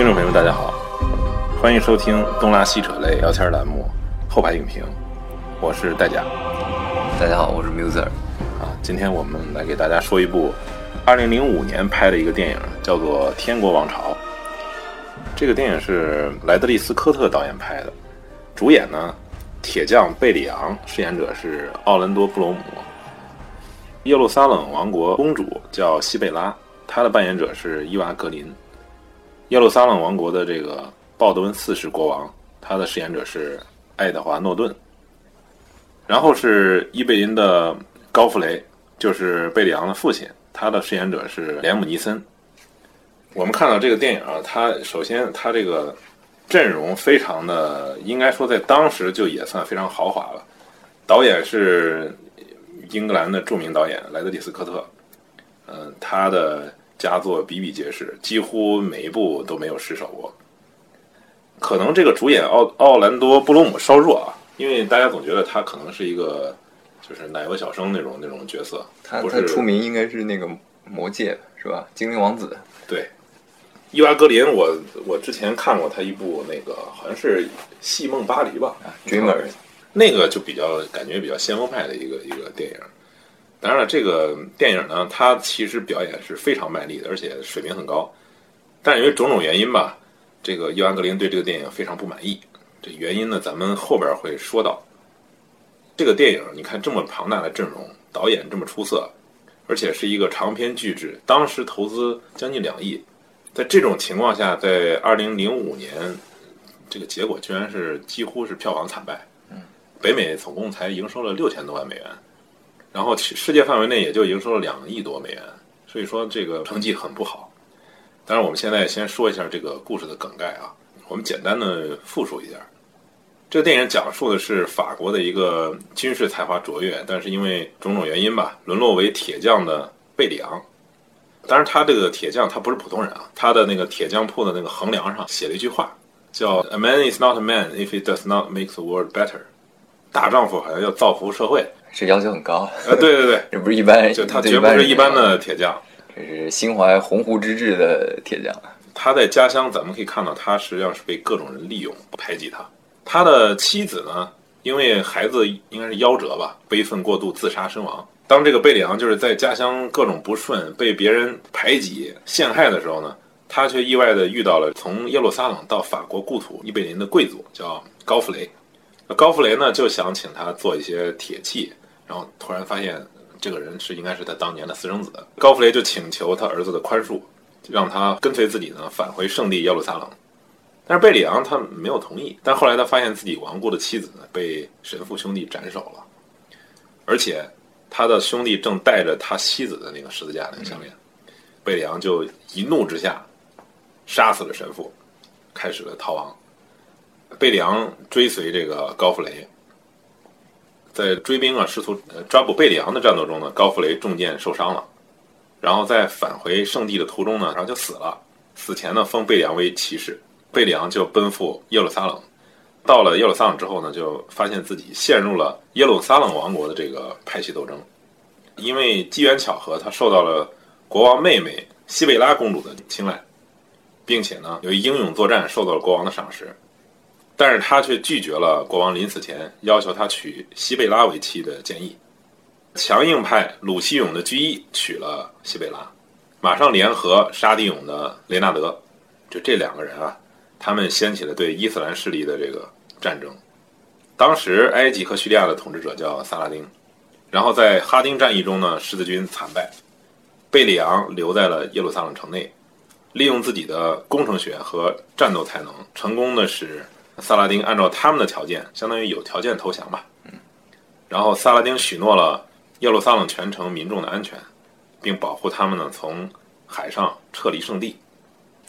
听众朋友们，大家好，欢迎收听东拉西扯类聊天栏目《后排影评》，我是戴甲。大家好，我是 Muser。啊，今天我们来给大家说一部2005年拍的一个电影，叫做《天国王朝》。这个电影是莱德利·斯科特导演拍的，主演呢，铁匠贝里昂，饰演者是奥兰多·布罗姆。耶路撒冷王国公主叫西贝拉，她的扮演者是伊娃·格林。耶路撒冷王国的这个鲍德温四世国王，他的饰演者是爱德华·诺顿。然后是伊贝林的高弗雷，就是贝里昂的父亲，他的饰演者是连姆·尼森。我们看到这个电影啊，它首先它这个阵容非常的，应该说在当时就也算非常豪华了。导演是英格兰的著名导演莱德利·斯科特，嗯，他的。佳作比比皆是，几乎每一部都没有失手过。可能这个主演奥奥兰多·布鲁姆稍弱啊，因为大家总觉得他可能是一个就是奶油小生那种那种角色。他他出名应该是那个魔戒是吧？精灵王子。对，伊娃·格林，我我之前看过他一部那个好像是《戏梦巴黎》吧，《Dreamers》，那个就比较感觉比较先锋派的一个一个电影。当然了，这个电影呢，它其实表演是非常卖力的，而且水平很高。但因为种种原因吧，这个伊万格林对这个电影非常不满意。这原因呢，咱们后边会说到。这个电影，你看这么庞大的阵容，导演这么出色，而且是一个长篇巨制，当时投资将近两亿。在这种情况下，在二零零五年，这个结果居然是几乎是票房惨败。嗯，北美总共才营收了六千多万美元。然后世界范围内也就营收了两亿多美元，所以说这个成绩很不好。当然，我们现在先说一下这个故事的梗概啊，我们简单的复述一下。这个电影讲述的是法国的一个军事才华卓越，但是因为种种原因吧，沦落为铁匠的贝里昂。当然，他这个铁匠他不是普通人啊，他的那个铁匠铺的那个横梁上写了一句话，叫 “A man is not a man if he does not make the world better”。大丈夫好像要造福社会。这要求很高啊！对对对，这不是一般，就他绝不是一般的铁匠，这是心怀鸿鹄之志的铁匠。他在家乡，咱们可以看到，他实际上是被各种人利用排挤他。他的妻子呢，因为孩子应该是夭折吧，悲愤过度自杀身亡。当这个贝里昂就是在家乡各种不顺，被别人排挤陷害的时候呢，他却意外的遇到了从耶路撒冷到法国故土伊贝林的贵族，叫高弗雷。高弗雷呢就想请他做一些铁器。然后突然发现，这个人是应该是他当年的私生子。高弗雷就请求他儿子的宽恕，让他跟随自己呢返回圣地耶路撒冷。但是贝里昂他没有同意。但后来他发现自己亡故的妻子呢被神父兄弟斩首了，而且他的兄弟正带着他妻子的那个十字架那个项链。贝里昂就一怒之下杀死了神父，开始了逃亡。贝里昂追随这个高弗雷。在追兵啊，试图呃抓捕贝里昂的战斗中呢，高弗雷中箭受伤了，然后在返回圣地的途中呢，然后就死了。死前呢，封贝里昂为骑士，贝里昂就奔赴耶路撒冷。到了耶路撒冷之后呢，就发现自己陷入了耶路撒冷王国的这个派系斗争。因为机缘巧合，他受到了国王妹妹西贝拉公主的青睐，并且呢，由于英勇作战，受到了国王的赏识。但是他却拒绝了国王临死前要求他娶西贝拉为妻的建议，强硬派鲁西勇的居易娶了西贝拉，马上联合沙迪勇的雷纳德，就这两个人啊，他们掀起了对伊斯兰势力的这个战争。当时埃及和叙利亚的统治者叫萨拉丁，然后在哈丁战役中呢，十字军惨败，贝里昂留在了耶路撒冷城内，利用自己的工程学和战斗才能，成功的使。萨拉丁按照他们的条件，相当于有条件投降吧。然后萨拉丁许诺了耶路撒冷全城民众的安全，并保护他们呢从海上撤离圣地。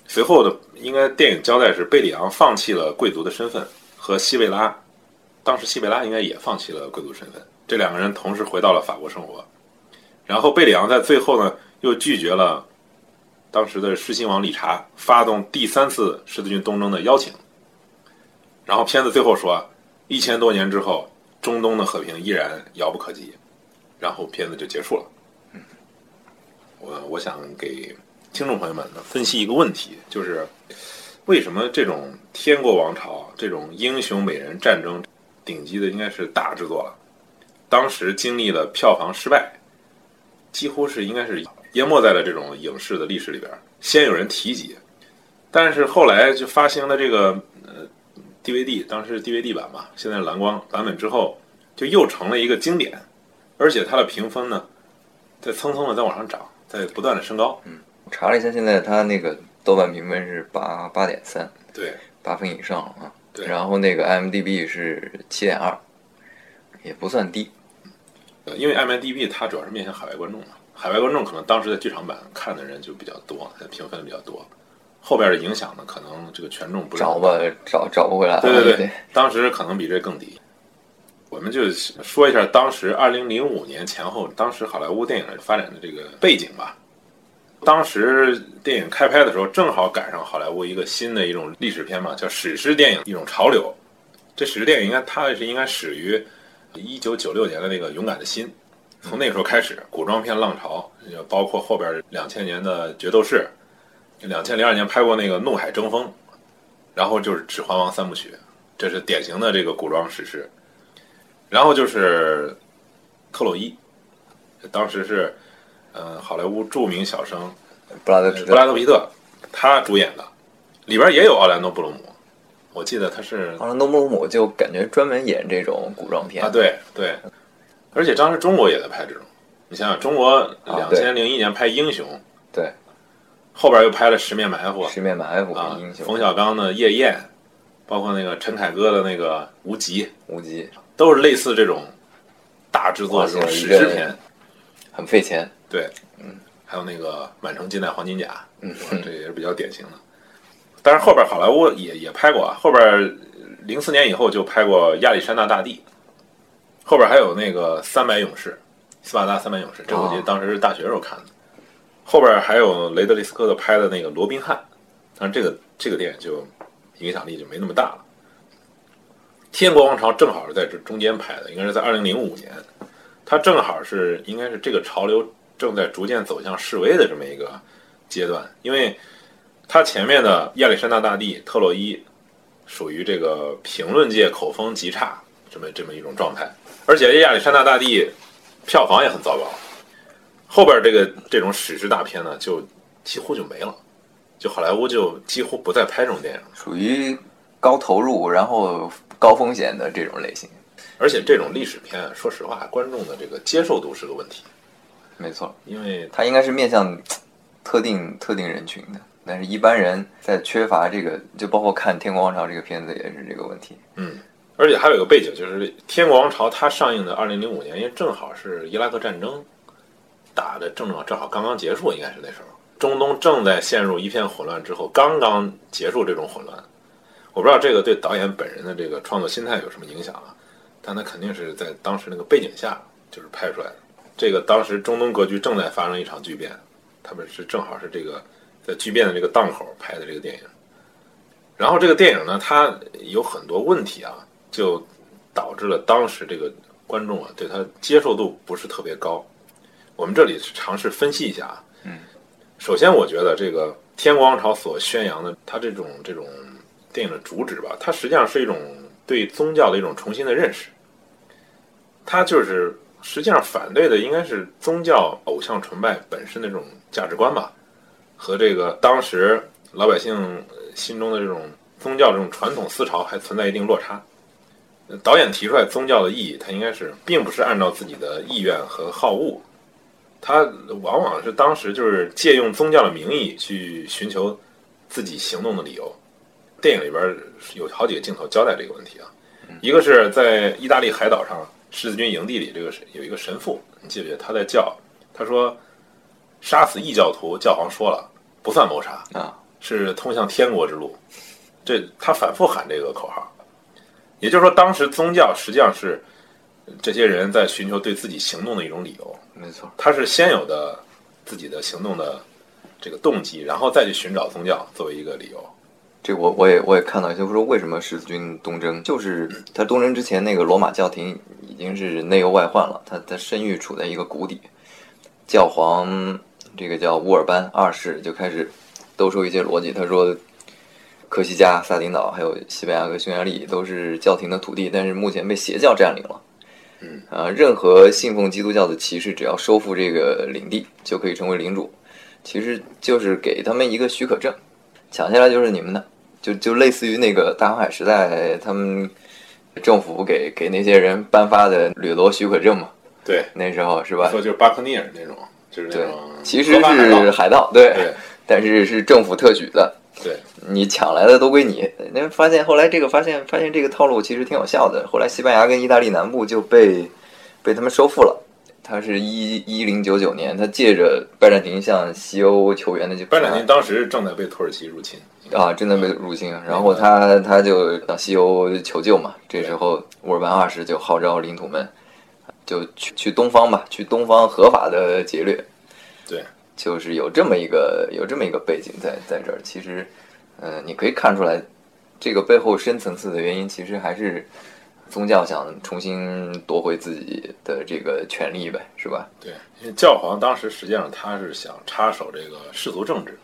随后的应该电影交代是贝里昂放弃了贵族的身份，和西贝拉，当时西贝拉应该也放弃了贵族身份，这两个人同时回到了法国生活。然后贝里昂在最后呢又拒绝了当时的狮心王理查发动第三次十字军东征的邀请。然后片子最后说，一千多年之后，中东的和平依然遥不可及。然后片子就结束了。嗯，我我想给听众朋友们分析一个问题，就是为什么这种天国王朝这种英雄美人战争顶级的应该是大制作了，当时经历了票房失败，几乎是应该是淹没在了这种影视的历史里边，先有人提及，但是后来就发行了这个呃 DVD，当时是 DVD 版嘛，现在蓝光版本之后，就又成了一个经典，而且它的评分呢，在蹭蹭的在往上涨，在不断的升高。嗯查了一下，现在它那个豆瓣评分是八八点三，对八分以上了啊。对然后那个 IMDB 是七点二，也不算低。呃因为 IMDB 它主要是面向海外观众嘛，海外观众可能当时在剧场版看的人就比较多，它评分比较多。后边的影响呢，可能这个权重不是找吧，找找不回来了。对对对，当时可能比这更低。我们就说一下当时二零零五年前后，当时好莱坞电影发展的这个背景吧。当时电影开拍的时候，正好赶上好莱坞一个新的一种历史片嘛，叫史诗电影一种潮流。这史诗电影应该它是应该始于一九九六年的那个《勇敢的心》，从那个时候开始，古装片浪潮，包括后边两千年的《决斗士》，两千零二年拍过那个《怒海争锋》，然后就是《指环王》三部曲，这是典型的这个古装史诗。然后就是特洛伊，当时是呃好莱坞著名小生布拉德皮布拉特，德皮特他主演的，里边也有奥兰多布鲁姆，我记得他是奥兰多·布鲁姆就感觉专门演这种古装片。啊，对对，而且当时中国也在拍这种，你想想中国两对。千零一年拍《英雄》，对，后边又拍了《十面埋伏》十面埋伏啊冯小刚的《夜宴》，包括那个陈凯歌的那个《无极》，无极，都是类似这种大制作哇这种史诗片。很费钱。对，嗯，还有那个《满城尽带黄金甲》，嗯这也是比较典型的。但是后边好莱坞也也拍过啊，后边零四年以后就拍过《亚历山大大帝》，后边还有那个《三百勇士》，斯巴达三百勇士，这我记得哦当时是大学时候看的。后边还有雷德利·斯科特拍的那个《罗宾汉》，但是这个这个电影就影响力就没那么大了。天国王朝正好是在这中间拍的，应该是在二零零五年，它正好是应该是这个潮流正在逐渐走向示威的这么一个阶段，因为它前面的亚历山大大帝、特洛伊属于这个评论界口风极差这么这么一种状态，而且亚历山大大帝票房也很糟糕，后边这个这种史诗大片呢就几乎就没了，就好莱坞就几乎不再拍这种电影了。属于高投入然后高风险的这种类型。而且这种历史片，说实话，观众的这个接受度是个问题，没错，因为它应该是面向特定特定人群的，但是一般人在缺乏这个，就包括看《天国王朝》这个片子也是这个问题。嗯，而且还有一个背景，就是《天国王朝》它上映的二零零五年，因为正好是伊拉克战争打的正正正好刚刚结束，应该是那时候，中东正在陷入一片混乱之后，刚刚结束这种混乱。我不知道这个对导演本人的这个创作心态有什么影响啊？但他肯定是在当时那个背景下就是拍出来的。这个当时中东格局正在发生一场巨变，他们是正好是这个在巨变的这个档口拍的这个电影。然后这个电影呢，它有很多问题啊，就导致了当时这个观众啊对它接受度不是特别高。我们这里尝试分析一下啊。嗯，首先我觉得这个《天国王朝》所宣扬的它这种这种电影的主旨吧，它实际上是一种对宗教的一种重新的认识。它就是实际上反对的应该是宗教偶像崇拜本身的这种价值观吧，和这个当时老百姓呃心中的这种宗教这种传统思潮还存在一定落差。呃导演提出来宗教的意义，它应该是并不是按照自己的意愿和好恶，他往往是当时就是借用宗教的名义去寻求自己行动的理由。电影里边有好几个镜头交代这个问题啊，一个是在意大利海岛上十字军营地里，这个有一个神父，你记不记得他在叫？他说杀死异教徒，教皇说了不算谋杀，啊，是通向天国之路。这他反复喊这个口号，也就是说，当时宗教实际上是这些人在寻求对自己行动的一种理由。没错，他是先有的自己的行动的这个动机，然后再去寻找宗教作为一个理由。这我我也我也看到，就是说为什么十字军东征，就是他东征之前那个罗马教廷已经是内忧外患了，他他声誉处在一个谷底，教皇这个叫乌尔班二世就开始兜售一些逻辑，他说科西嘉、萨丁岛，还有西班牙和匈牙利都是教廷的土地，但是目前被邪教占领了。嗯，啊，任何信奉基督教的骑士，只要收复这个领地，就可以成为领主。其实就是给他们一个许可证，抢下来就是你们的，就就类似于那个大航海时代，他们政府给给那些人颁发的掠夺许可证嘛。对，那时候是吧？说就是巴克尼尔那种，就是那对种，其实是海盗，对，对但是是政府特许的，对，你抢来的都归你。那发现后来这个发现发现这个套路其实挺有效的，后来西班牙跟意大利南部就被被他们收复了。他是一一零九九年，他借着拜占庭向西欧求援的就拜占庭当时正在被土耳其入侵，啊，正在被入侵，然后他他就向西欧求救嘛。这时候乌尔班二世就号召领土们，就去去东方吧，去东方合法的劫掠。对，就是有这么一个有这么一个背景在在这儿。其实，呃，你可以看出来，这个背后深层次的原因，其实还是宗教想重新夺回自己的这个权利呗，是吧？对，因为教皇当时实际上他是想插手这个世俗政治。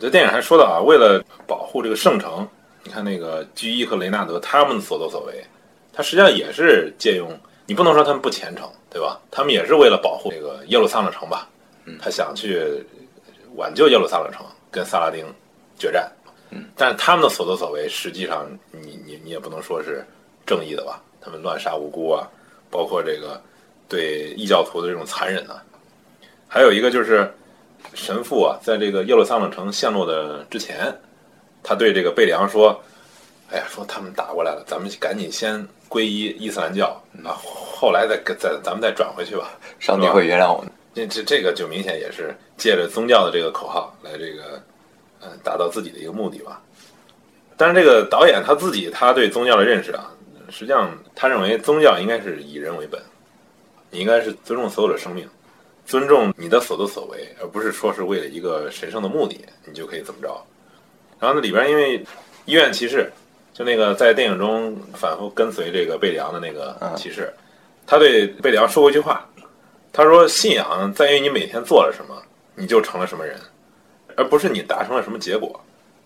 这电影还说到啊，为了保护这个圣城，你看那个居伊和雷纳德他们的所作所为，他实际上也是借用，你不能说他们不虔诚，对吧？他们也是为了保护这个耶路撒冷城吧，他想去挽救耶路撒冷城，跟萨拉丁决战。嗯，但是他们的所作所为，实际上你你你也不能说是正义的吧？他们乱杀无辜啊，包括这个对异教徒的这种残忍呢、还有一个就是神父啊，在这个耶路撒冷城陷落的之前，他对这个贝里昂说：“哎呀，说他们打过来了，咱们赶紧先皈依伊斯兰教那，后来再再咱们再转回去吧。”上帝会原谅我们。这这这个就明显也是借着宗教的这个口号来这个，嗯、达到自己的一个目的吧。但是这个导演他自己他对宗教的认识啊，实际上他认为宗教应该是以人为本，你应该是尊重所有的生命，尊重你的所作所为，而不是说是为了一个神圣的目的你就可以怎么着。然后那里边因为医院骑士，就那个在电影中反复跟随这个贝里昂的那个骑士，他对贝里昂说过一句话，他说：“信仰在于你每天做了什么，你就成了什么人，而不是你达成了什么结果，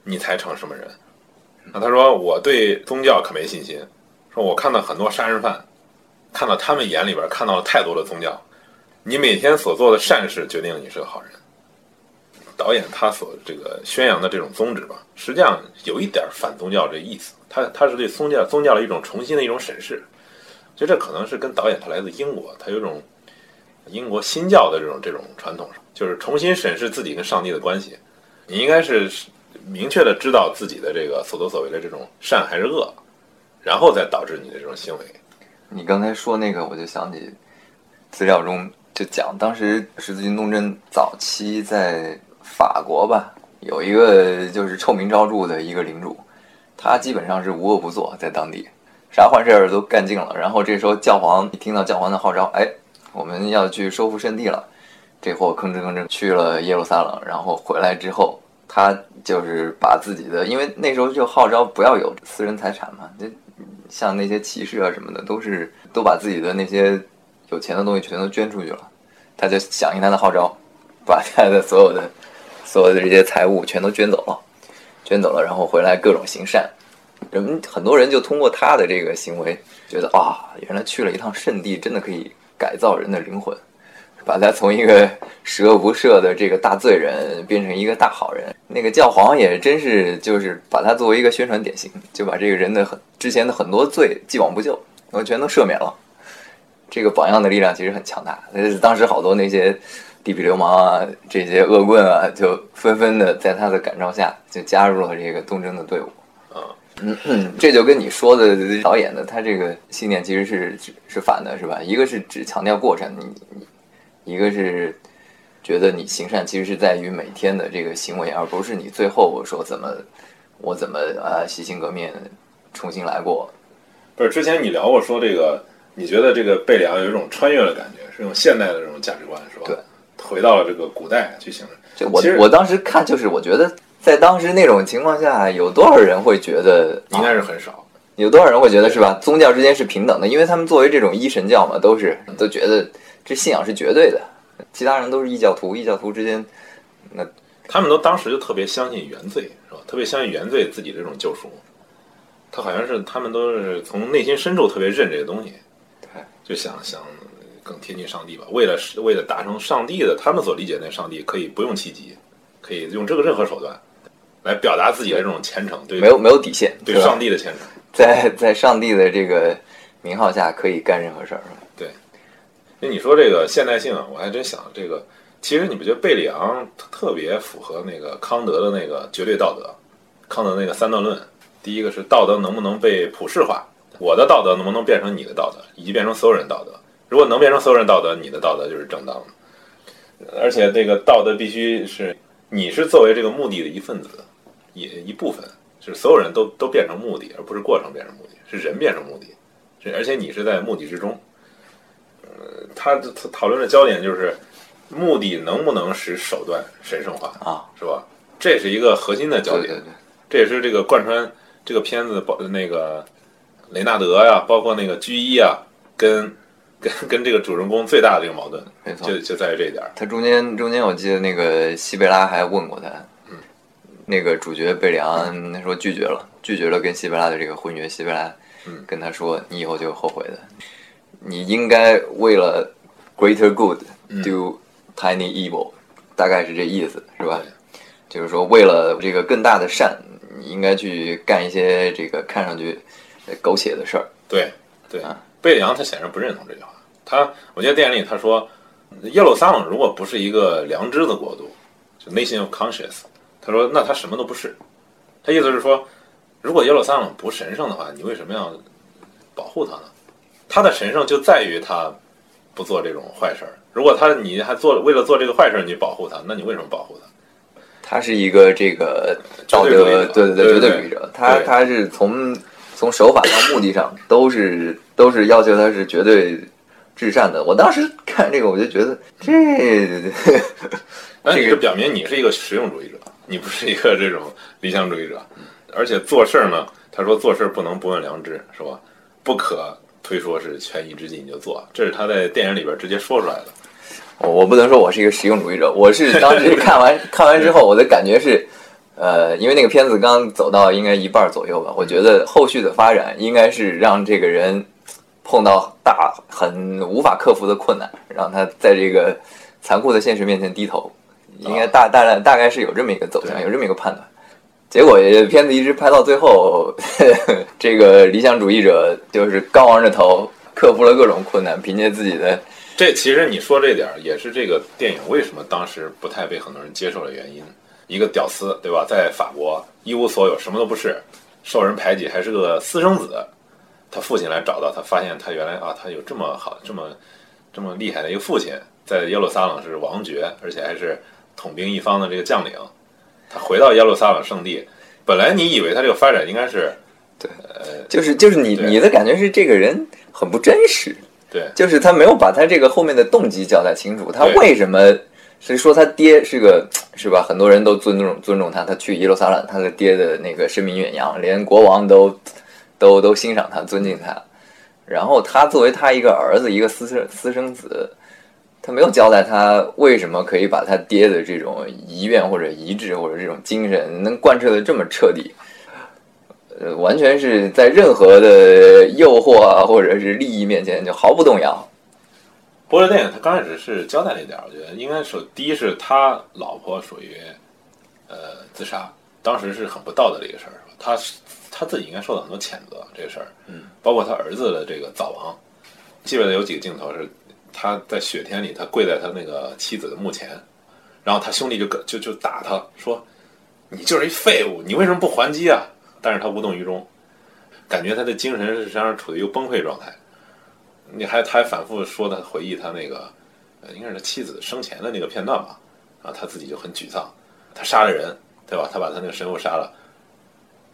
你才成什么人。”那他说：“我对宗教可没信心，说我看到很多杀人犯，看到他们眼里边看到了太多的宗教。你每天所做的善事决定你是个好人。”导演他所这个宣扬的这种宗旨吧，实际上有一点反宗教这意思，他他是对宗教宗教的一种重新的一种审视。就这可能是跟导演他来自英国，他有种英国新教的这种这种传统上，就是重新审视自己跟上帝的关系。你应该是明确的知道自己的这个所作所为的这种善还是恶，然后再导致你的这种行为。你刚才说那个，我就想起资料中就讲，当时十字军东征早期在法国吧，有一个就是臭名昭著的一个领主，他基本上是无恶不作，在当地啥坏事儿都干尽了。然后这时候教皇一听到教皇的号召，哎，我们要去收复圣地了，这货吭哧吭哧去了耶路撒冷，然后回来之后，他就是把自己的，因为那时候就号召不要有私人财产嘛，这像那些骑士啊什么的，都是都把自己的那些有钱的东西全都捐出去了。他就响应他的号召，把他的所有的 所有的这些财物全都捐走了，捐走了，然后回来各种行善。人们很多人就通过他的这个行为，觉得啊，原来去了一趟圣地，真的可以改造人的灵魂，把他从一个十恶不赦的这个大罪人变成一个大好人。那个教皇也真是就是把他作为一个宣传典型，就把这个人的很之前的很多罪既往不咎，然后全都赦免了。这个榜样的力量其实很强大。呃，当时好多那些地痞流氓啊，这些恶棍啊，就纷纷的在他的感召下，就加入了这个东征的队伍。啊，嗯嗯，这就跟你说的导演的他这个信念其实是是是反的，是吧？一个是只强调过程，你你一个是觉得你行善其实是在于每天的这个行为，而不是你最后说怎么我怎么啊洗心革面重新来过。不是之前你聊过说这个，你觉得这个贝里昂有一种穿越的感觉，是用现代的这种价值观，是吧？对，回到了这个古代去形容。这我其实我当时看就是我觉得在当时那种情况下，有多少人会觉得应该是很少。有多少人会觉得是吧？宗教之间是平等的，因为他们作为这种一神教嘛，都是都觉得这信仰是绝对的，其他人都是异教徒，异教徒之间那他们都当时就特别相信原罪，是吧？特别相信原罪自己这种救赎。他好像是他们都是从内心深处特别认这个东西，对，就想想更贴近上帝吧。为了为了达成上帝的他们所理解那上帝，可以不用奇迹，可以用这个任何手段来表达自己的这种虔诚，对没有没有底线，对上帝的虔诚。在在上帝的这个名号下可以干任何事儿，是吧？你说这个现代性啊，我还真想这个，其实你不觉得贝里昂特特别符合那个康德的那个绝对道德？康德那个三段论，第一个是道德能不能被普世化，我的道德能不能变成你的道德，以及变成所有人道德。如果能变成所有人道德，你的道德就是正当的。而且这个道德必须是你是作为这个目的的一份子，也一部分，就是所有人都都变成目的，而不是过程变成目的，是人变成目的，是而且你是在目的之中。呃，他他讨论的焦点就是目的能不能使手段神圣化啊，是吧？这是一个核心的焦点，对对对，这也是这个贯穿这个片子包那个雷纳德呀，包括那个居一啊，跟跟跟这个主人公最大的这个矛盾，没错。就就在于这一点儿。他中间中间我记得那个西贝拉还问过他，嗯，那个主角贝里昂他说拒绝了，拒绝了跟西贝拉的这个婚约。西贝拉嗯跟他说，你以后就会后悔的，你应该为了 greater good 嗯。do tiny evil，、大概是这意思，是吧？就是说，为了这个更大的善，你应该去干一些这个看上去呃苟且的事儿。对对。啊，贝里昂他显然不认同这句话。他我记得电影里他说，耶路撒冷如果不是一个良知的国度，就 nation of conscience，他说那他什么都不是。他意思是说，如果耶路撒冷不神圣的话，你为什么要保护它呢？它的神圣就在于他不做这种坏事儿。如果他你还做为了做这个坏事儿你保护他，那你为什么保护他？他是一个这个道德，对对对绝对主义者。他他是从从手法到目的上都是都是要求他是绝对至善的。我当时看这个，我就觉得这这个是表明你是一个实用主义者，你不是一个这种理想主义者。而且做事儿呢，他说做事儿不能不问良知，是吧？不可推说是权宜之计你就做，这是他在电影里边直接说出来的。我我不能说我是一个实用主义者，我是当时看完 看完之后，我的感觉是，呃，因为那个片子刚走到应该一半左右吧，我觉得后续的发展应该是让这个人碰到大很无法克服的困难，让他在这个残酷的现实面前低头，应该大大概大概是有这么一个走向，有这么一个判断。结果片子一直拍到最后，这个理想主义者就是高昂着头，克服了各种困难，凭借自己的这其实你说这点也是这个电影为什么当时不太被很多人接受的原因。一个屌丝，对吧？在法国一无所有，什么都不是，受人排挤，还是个私生子。他父亲来找到他，发现他原来啊，他有这么好、这么这么厉害的一个父亲，在耶路撒冷是王爵，而且还是统兵一方的这个将领。他回到耶路撒冷圣地，本来你以为他这个发展应该是对就是就是你你的感觉是这个人很不真实，对就是他没有把他这个后面的动机交代清楚，他为什么是说他爹是个是吧？很多人都尊重尊重他，他去耶路撒冷，他的爹的那个声名远扬，连国王都都都欣赏他，尊敬他。然后他作为他一个儿子，一个私生私生子，他没有交代他为什么可以把他爹的这种遗愿或者遗志或者这种精神能贯彻的这么彻底。呃，完全是在任何的诱惑啊，或者是利益面前就毫不动摇。波士电影他刚开始是交代了一点，我觉得应该说第一是他老婆属于呃自杀，当时是很不道德的一个事儿？他是他自己应该受到很多谴责这个事儿，嗯，包括他儿子的这个早亡，记得有几个镜头是他在雪天里，他跪在他那个妻子的墓前，然后他兄弟就跟就就打他说：“你就是一废物，你为什么不还击啊？”但是他无动于衷，感觉他的精神实际上处于一个崩溃状态。你还他还反复说他回忆他那个，应该是他妻子生前的那个片段吧，啊，他自己就很沮丧，他杀了人，对吧？他把他那个神父杀了，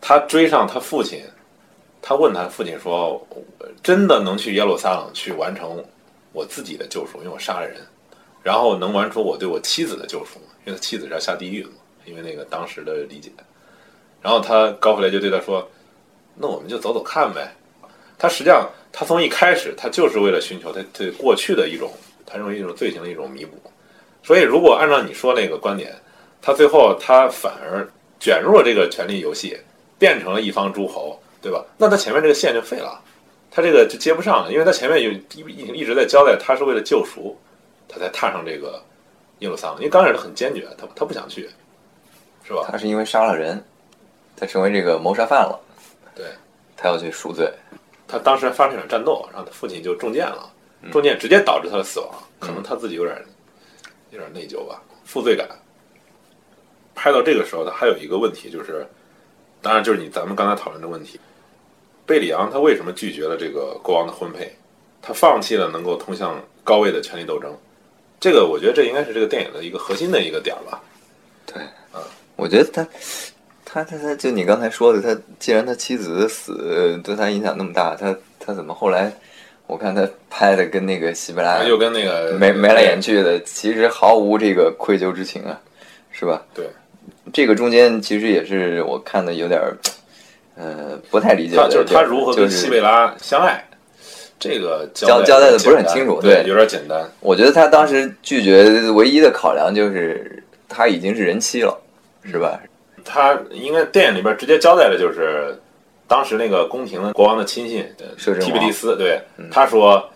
他追上他父亲，他问他父亲说：“真的能去耶路撒冷去完成我自己的救赎，因为我杀了人，然后能完成我对我妻子的救赎？因为他妻子是要下地狱的嘛，因为那个当时的理解。”然后他高回来就对他说：“那我们就走走看呗。”他实际上，他从一开始，他就是为了寻求他对过去的一种，他认为一种罪行的一种弥补。所以，如果按照你说那个观点，他最后他反而卷入了这个权力游戏，变成了一方诸侯，对吧？那他前面这个线就废了，他这个就接不上了，因为他前面有一一一直在交代他是为了救赎，他才踏上这个耶路撒冷。因为刚开始他很坚决，他他不想去，是吧？他是因为杀了人，他成为这个谋杀犯了，对，他要去赎罪。他当时发生一场战斗，然后他父亲就中箭了，中箭直接导致他的死亡，可能他自己有点有点内疚吧，负罪感。拍到这个时候，他还有一个问题就是，当然就是你咱们刚才讨论的问题，贝里昂他为什么拒绝了这个国王的婚配？他放弃了能够通向高位的权力斗争，这个我觉得这应该是这个电影的一个核心的一个点儿吧。对，嗯我觉得他，他他他，就你刚才说的，他既然他妻子的死对他影响那么大，他他怎么后来，我看他拍的跟那个西贝拉又跟那个眉眉来眼去的，其实毫无这个愧疚之情啊，是吧？对，这个中间其实也是我看的有点儿，呃，不太理解就是他如何跟西贝拉相爱，这个交交代的不是很清楚对，有点简单。我觉得他当时拒绝唯一的考量就是他已经是人妻了，是吧？他应该电影里边直接交代的就是，当时那个宫廷的国王的亲信提比利斯，对，嗯他说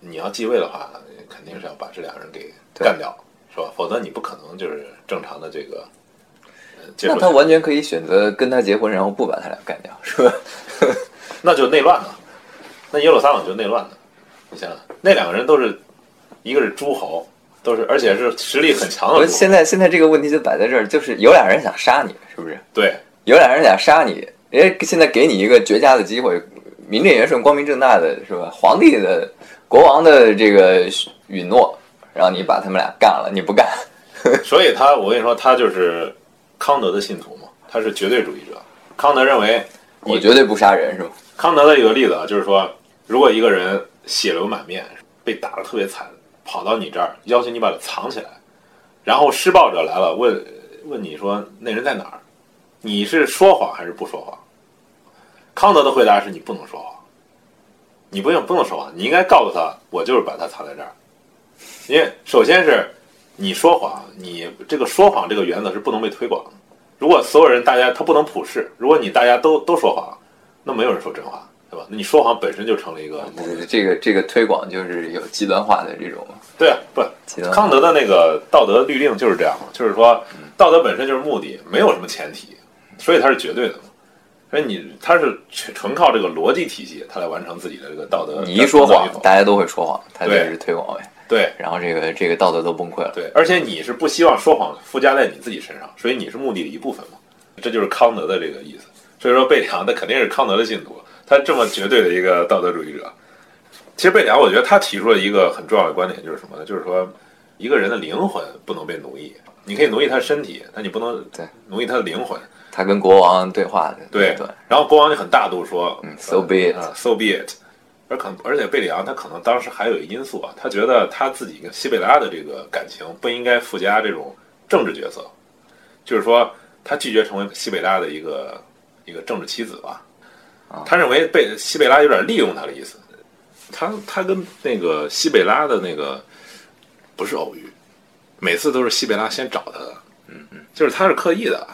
你要继位的话，肯定是要把这两个人给干掉，是吧？否则你不可能就是正常的这个。那他完全可以选择跟他结婚，然后不把他俩干掉，是吧？那就内乱了，那耶路撒冷就内乱了。你想想，那两个人都是，一个是诸侯，都是而且是实力很强的现在现在这个问题就摆在这儿，就是有俩人想杀你，是不是？对有俩人想杀你，人家现在给你一个绝佳的机会，名正言顺、光明正大的，是吧？皇帝的、国王的这个允诺，让你把他们俩干了，你不干，所以他，我跟你说，他就是康德的信徒嘛，他是绝对主义者。康德认为，我绝对不杀人，是吧？康德的一个例子啊，就是说，如果一个人血流满面，被打得特别惨，跑到你这儿，要求你把他藏起来，然后施暴者来了，问问你说那人在哪儿，你是说谎还是不说谎？康德的回答是你不能说谎，你不用不能说谎，你应该告诉他，我就是把他藏在这儿，因为首先是你说谎，你这个说谎这个原则是不能被推广的。如果所有人大家他不能普世，如果你大家都都说谎，那没有人说真话，对吧？那你说谎本身就成了一个这个这个推广就是有极端化的这种对啊，不极端化康德的那个道德律令就是这样嘛，就是说道德本身就是目的，没有什么前提，所以它是绝对的嘛。所以你他是纯纯靠这个逻辑体系，他来完成自己的这个道德。你一说谎，大家都会说谎，他就是推广为，对然后这个这个道德都崩溃了。对，而且你是不希望说谎附加在你自己身上，所以你是目的的一部分嘛。这就是康德的这个意思。所以说贝里昂他肯定是康德的信徒，他这么绝对的一个道德主义者。其实贝里昂，我觉得他提出了一个很重要的观点，就是什么呢？就是说一个人的灵魂不能被奴役，你可以奴役他的身体，但你不能对奴役他的灵魂。他跟国王对话的对对，然后国王就很大度说、嗯，so be it 啊，so be it。而可能，而且贝里昂他可能当时还有一个因素啊，他觉得他自己跟西贝拉的这个感情不应该附加这种政治角色，就是说他拒绝成为西贝拉的一个一个政治妻子吧。啊他认为贝西贝拉有点利用他的意思。他他跟那个西贝拉的那个不是偶遇，每次都是西贝拉先找他的，嗯嗯，就是他是刻意的。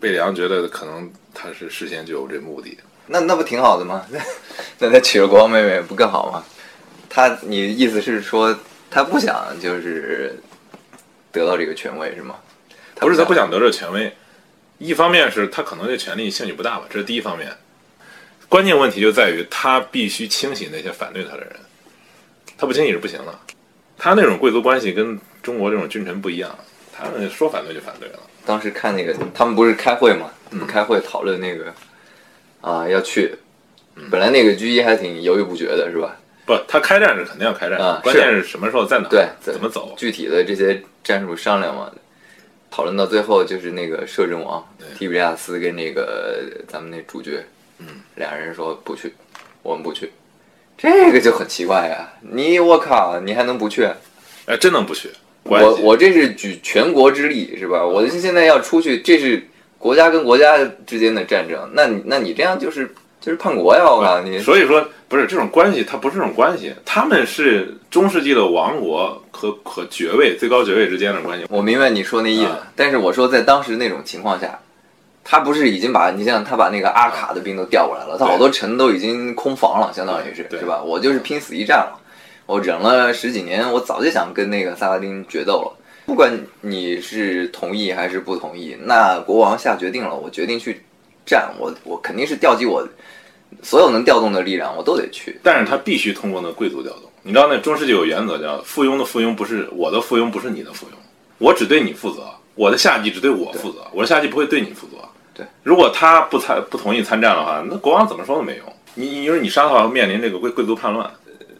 贝里昂觉得可能他是事先就有这目的，那那不挺好的吗？那那他娶了国王妹妹不更好吗？他，你意思是说他不想就是得到这个权威是吗？不是他不想得这权威，一方面是他可能对权力兴趣不大吧，这是第一方面。关键问题就在于他必须清洗那些反对他的人，他不清洗是不行的。他那种贵族关系跟中国这种君臣不一样，他们说反对就反对了。当时看那个，他们不是开会嘛，不开会讨论那个啊要去，本来那个居一还挺犹豫不决的是吧？不，他开战是肯定要开战，啊关键是什么时候在哪，对，怎么走。具体的这些战术商量嘛，讨论到最后就是那个摄政王提比利亚斯跟那个咱们那主角，嗯，俩人说不去，我们不去，这个就很奇怪呀、你我靠，你还能不去？哎，真能不去？我我这是举全国之力是吧？我现在要出去，这是国家跟国家之间的战争，那你那你这样就是就是叛国呀！我告诉你，所以说不是这种关系，它不是这种关系，他们是中世纪的王国和和爵位最高爵位之间的关系。我明白你说那意思，啊但是我说在当时那种情况下，他不是已经把你像他把那个阿卡的兵都调过来了，他好多城都已经空防了，相当于是对是吧？我就是拼死一战了，我忍了十几年，我早就想跟那个萨拉丁决斗了。不管你是同意还是不同意，那国王下决定了，我决定去战，我我肯定是调集我所有能调动的力量，我都得去。但是他必须通过那贵族调动。你知道那中世纪有原则叫附庸的附庸不是我的附庸不是你的附庸，我只对你负责，我的下级只对我负责，我的下级不会对你负责。对，如果他不参不同意参战的话，那国王怎么说都没用。你你说你杀的话，会面临这个贵贵族叛乱，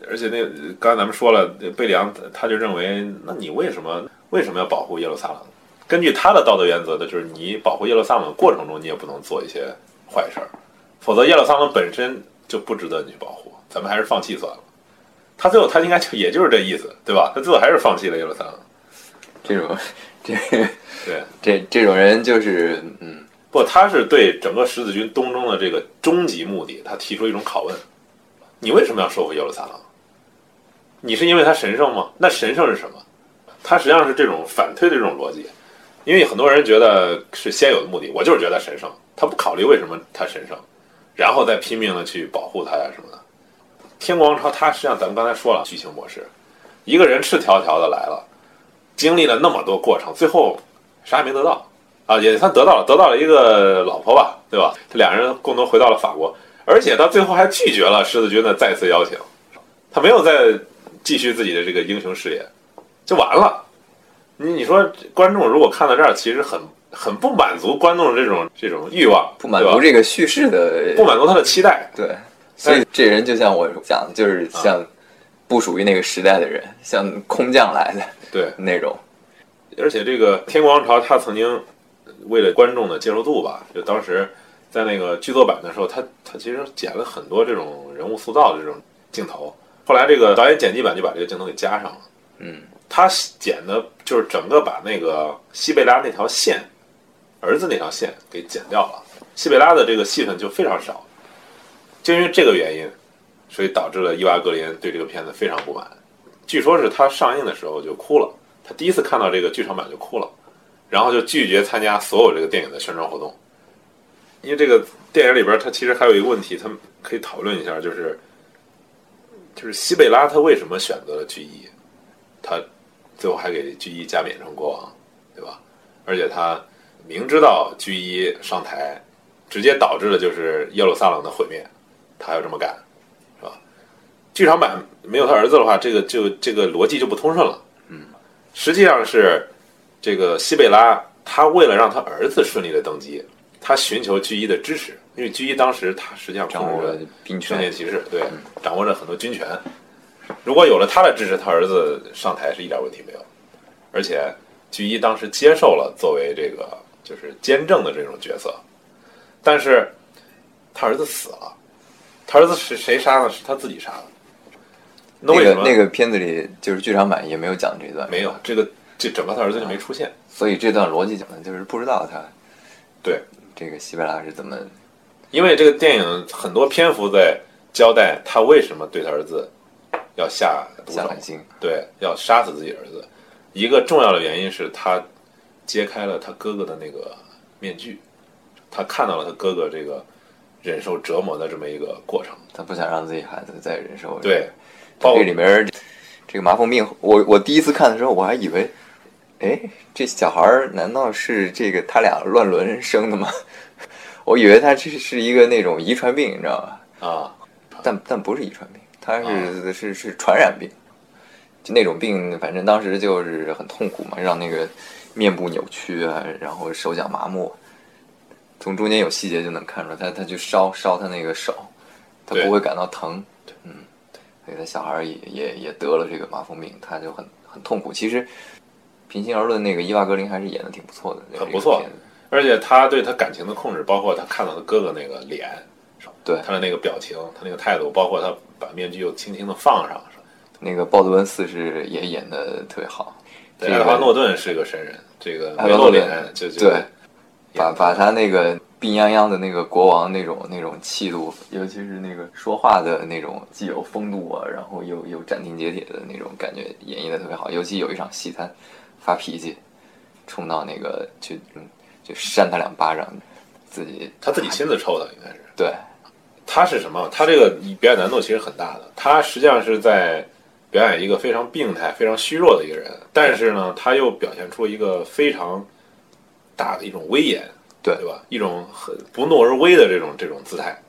而且那刚才咱们说了，贝里昂他就认为，那你为什么为什么要保护耶路撒冷？根据他的道德原则呢，就是你保护耶路撒冷的过程中，你也不能做一些坏事儿，否则耶路撒冷本身就不值得你去保护。咱们还是放弃算了。他最后他应该就也就是这意思，对吧？他最后还是放弃了耶路撒冷。这种这对，这这种人就是嗯，不，他是对整个十字军东征的这个终极目的，他提出一种拷问：你为什么要收复耶路撒冷？你是因为它神圣吗？那神圣是什么？他实际上是这种反推的这种逻辑，因为很多人觉得是先有的目的，我就是觉得神圣，他不考虑为什么它神圣，然后再拼命的去保护它呀什么的。天国王朝它实际上咱们刚才说了剧情模式，一个人赤条条的来了，经历了那么多过程，最后啥也没得到啊，也算得到了，得到了一个老婆吧，对吧？这两人共同回到了法国，而且他最后还拒绝了十字军的再次邀请，他没有再继续自己的这个英雄事业，就完了。你你说观众如果看到这儿，其实很很不满足观众的这种这种欲望，不满足这个叙事的不满足他的期待，对，所以这人就像我讲的，就是像不属于那个时代的人，像空降来的对。那种。而且这个天国王朝，他曾经为了观众的接受度吧，就当时在那个剧作版的时候，他他其实剪了很多这种人物塑造的这种镜头。后来这个导演剪辑版就把这个镜头给加上了。嗯，他剪的就是整个把那个西贝拉那条线，儿子那条线给剪掉了，西贝拉的这个戏份就非常少。就因为这个原因，所以导致了伊娃格林对这个片子非常不满。据说是他上映的时候就哭了，他第一次看到这个剧场版就哭了，然后就拒绝参加所有这个电影的宣传活动。因为这个电影里边，他其实还有一个问题，他们可以讨论一下，就是就是西贝拉他为什么选择了居伊，他最后还给居一加冕成国王，对吧？而且他明知道居一上台，直接导致了就是耶路撒冷的毁灭，他还要这么干，是吧？剧场版没有他儿子的话，这个就这个逻辑就不通顺了。嗯，实际上是这个西贝拉，他为了让他儿子顺利的登基，他寻求居一的支持，因为居一当时他实际上掌握了控制着兵权，骑士，对，掌握着很多军权。如果有了他的支持，他儿子上台是一点问题没有。而且菊一当时接受了作为这个就是监正的这种角色，但是他儿子死了，他儿子是谁杀的？是他自己杀的。那那为什么个那个片子里就是剧场版也没有讲这段，没有这个？这整个他儿子就没出现。所以这段逻辑讲的就是不知道他对，这个西贝拉是怎么因为这个电影很多篇幅在交代他为什么对他儿子要下毒狠心。对，要杀死自己儿子。一个重要的原因是他揭开了他哥哥的那个面具，他看到了他哥哥这个忍受折磨的这么一个过程。他不想让自己孩子再忍受。对，包括这里面这个麻风病，我我第一次看的时候，我还以为，哎，这小孩儿难道是这个他俩乱伦生的吗？我以为他这是一个那种遗传病，你知道吧？啊，但但不是遗传病，它是、是是传染病，就那种病，反正当时就是很痛苦嘛，让那个面部扭曲啊，然后手脚麻木，从中间有细节就能看出来，他他去烧烧他那个手，他不会感到疼，嗯，所以他小孩也也也得了这个麻风病，他就很很痛苦。其实平心而论，那个伊娃格林还是演的挺不错的，很不错而且他对他感情的控制，包括他看到他哥哥那个脸，对他的那个表情，他那个态度，包括他把面具又轻轻的放上，那个鲍德温四世也演的特别好，对，这个爱德华诺顿是个神人，这个梅洛脸就就对把把他那个病殃殃的那个国王那种那种气度，尤其是那个说话的那种既有风度啊，然后又又斩钉截铁的那种感觉，演绎的特别好。尤其有一场戏，他发脾气，冲到那个去嗯就扇他两巴掌，自己他自己亲自抽的，应该是。对，他是什么？他这个表演难度其实很大的。他实际上是在表演一个非常病态、非常虚弱的一个人，但是呢，他又表现出一个非常大的一种威严，对对吧？一种很不怒而威的这种这种姿态，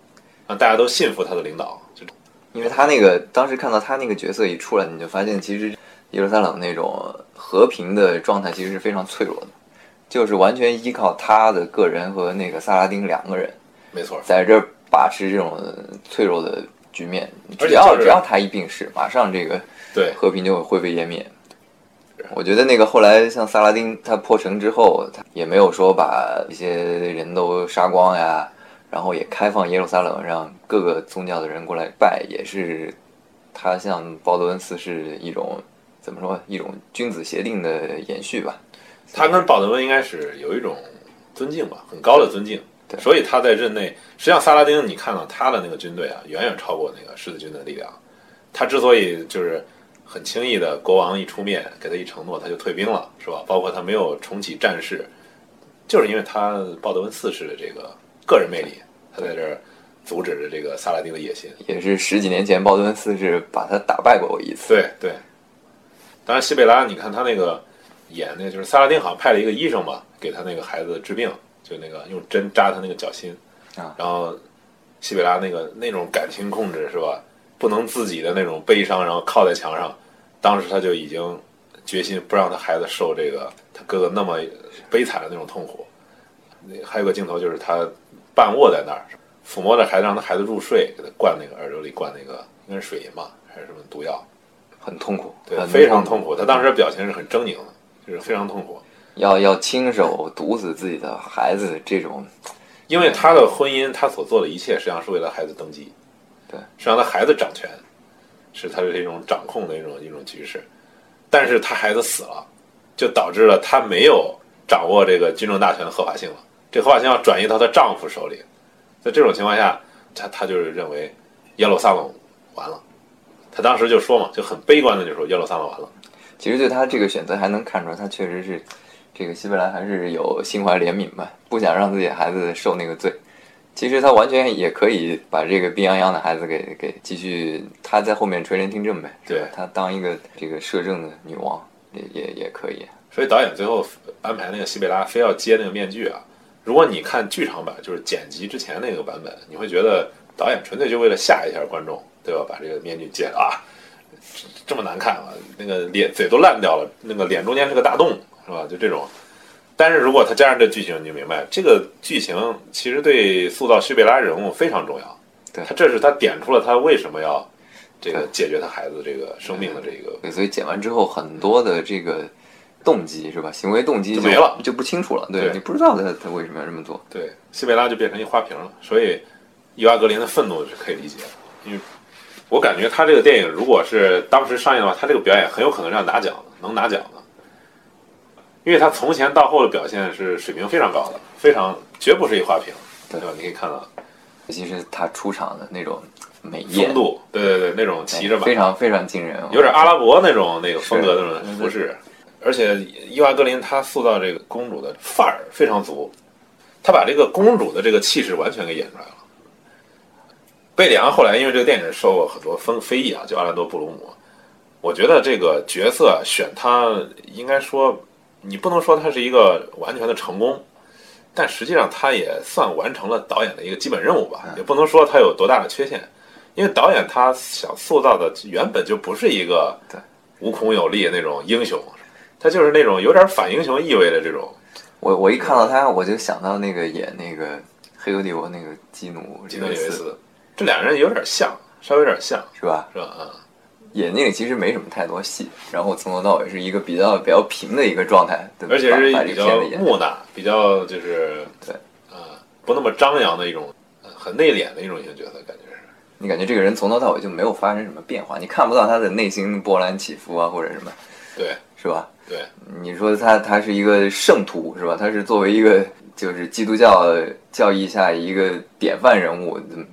让大家都信服他的领导。这种因为他那个当时看到他那个角色一出来，你就发现其实耶路撒冷那种和平的状态其实是非常脆弱的，就是完全依靠他的个人和那个萨拉丁两个人没错，在这儿把持这种脆弱的局面。只要就是只要他一病逝，马上这个对和平就会灰飞烟灭。我觉得那个后来像萨拉丁他破城之后，他也没有说把一些人都杀光呀，然后也开放耶路撒冷，让各个宗教的人过来拜，也是他向鲍德温四世一种怎么说一种君子协定的延续吧。他跟鲍德温应该是有一种尊敬吧，很高的尊敬。对所以他在任内，实际上萨拉丁，你看到他的那个军队啊，远远超过那个狮子军的力量。他之所以就是很轻易的，国王一出面给他一承诺，他就退兵了，是吧？包括他没有重启战事，就是因为他鲍德温四世的这个个人魅力，他在这儿阻止着这个萨拉丁的野心。也是十几年前鲍德温四世把他打败过一次。对对，当然西贝拉，你看他那个演那个就是萨拉丁好像派了一个医生吧，给他那个孩子治病，就那个用针扎他那个脚心，啊然后西贝拉那个那种感情控制是吧？不能自己的那种悲伤，然后靠在墙上，当时他就已经决心不让他孩子受这个他哥哥那么悲惨的那种痛苦。那还有个镜头就是他半卧在那儿，抚摸着孩子，让他孩子入睡，给他灌那个耳朵里灌那个应该是水银吧，还是什么毒药？很痛苦，对，很非常痛苦。他当时的表情是很狰狞的，就是非常痛苦，要要亲手毒死自己的孩子，这种因为他的婚姻，他所做的一切实际上是为了孩子登基，对，是让他孩子掌权，是他的这种掌控的一种一种局势。但是他孩子死了，就导致了他没有掌握这个军政大权的合法性了，这合法性要转移到她丈夫手里。在这种情况下，他他就是认为耶路撒冷完了。他当时就说嘛，就很悲观的就说耶路撒冷完了。其实对他这个选择还能看出来，他确实是这个希贝兰还是有心怀怜悯吧，不想让自己孩子受那个罪。其实他完全也可以把这个病殃殃的孩子给给继续，他在后面垂帘听政呗。对他当一个这个摄政的女王也也也可以。所以导演最后安排那个西贝拉非要接那个面具啊。如果你看剧场版，就是剪辑之前那个版本，你会觉得导演纯粹就为了吓一下观众，对吧？把这个面具揭了啊，这么难看啊，那个脸嘴都烂掉了，那个脸中间是个大洞，是吧？就这种。但是如果他加上这剧情，你就明白，这个剧情其实对塑造西贝拉人物非常重要。对他这是他点出了他为什么要这个解决他孩子这个生命的这个对，所以剪完之后很多的这个动机是吧？行为动机就没了就不清楚了。对对你不知道他他为什么要这么做。对，西贝拉就变成一花瓶了，所以伊娃格林的愤怒是可以理解的，因为我感觉他这个电影如果是当时上映的话，他这个表演很有可能让拿奖的，能拿奖的，因为他从前到后的表现是水平非常高的，非常绝不是一花瓶，对吧？你可以看到尤其是他出场的那种美艳风，度，对对对，那种骑着马，非常非常惊人。有点阿拉伯那种那个风格的那种服饰，而且伊娃格林她塑造这个公主的范儿非常足，她把这个公主的这个气势完全给演出来了。贝里昂后来因为这个电影受过很多风非议啊，就阿兰多·布鲁姆，我觉得这个角色选他应该说，你不能说他是一个完全的成功，但实际上他也算完成了导演的一个基本任务吧，也不能说他有多大的缺陷。因为导演他想塑造的原本就不是一个对无孔有力的那种英雄，他就是那种有点反英雄意味的这种。我我一看到他，我就想到那个演那个《黑客帝国》那个基努基努里维斯，这两人有点像，稍微有点像，是吧？是吧？啊、演那个其实没什么太多戏，然后从头到尾是一个比较比较平的一个状态，对吧？而且是比较木讷，比较就是对，呃、不那么张扬的一种，呃很内敛的一种型角色，感觉是。你感觉这个人从头到尾就没有发生什么变化，你看不到他的内心波澜起伏啊，或者什么，对是吧？对，你说他他是一个圣徒是吧？他是作为一个就是基督教教义下一个典范人物嗯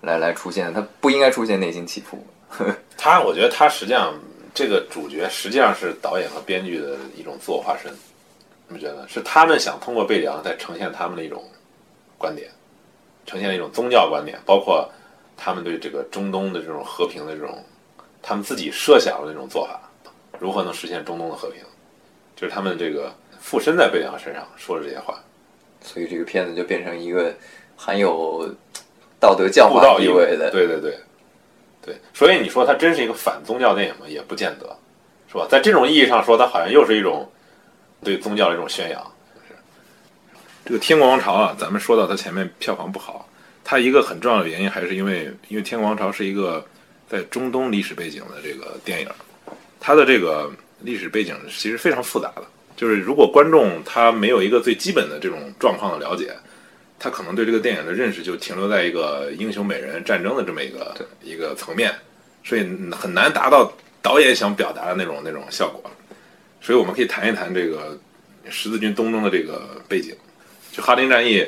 来来出现，他不应该出现内心起伏。他，我觉得他实际上这个主角实际上是导演和编剧的一种自我化身，你们觉得？是他们想通过贝里昂在呈现他们的一种观点，呈现一种宗教观点，包括他们对这个中东的这种和平的这种，他们自己设想的那种做法，如何能实现中东的和平，就是他们这个附身在贝里昂身上说的这些话。所以这个片子就变成一个含有道德教化意味的，对对对，对，所以你说它真是一个反宗教电影吗？也不见得，是吧？在这种意义上说，它好像又是一种对宗教的一种宣扬。这个《天国王朝》啊，咱们说到它前面票房不好，它一个很重要的原因还是因为，因为《天国王朝》是一个在中东历史背景的这个电影，它的这个历史背景其实非常复杂的。就是如果观众他没有一个最基本的这种状况的了解，他可能对这个电影的认识就停留在一个英雄美人战争的这么一个一个层面，所以很难达到导演想表达的那种那种效果。所以我们可以谈一谈这个十字军东征的这个背景。就哈林战役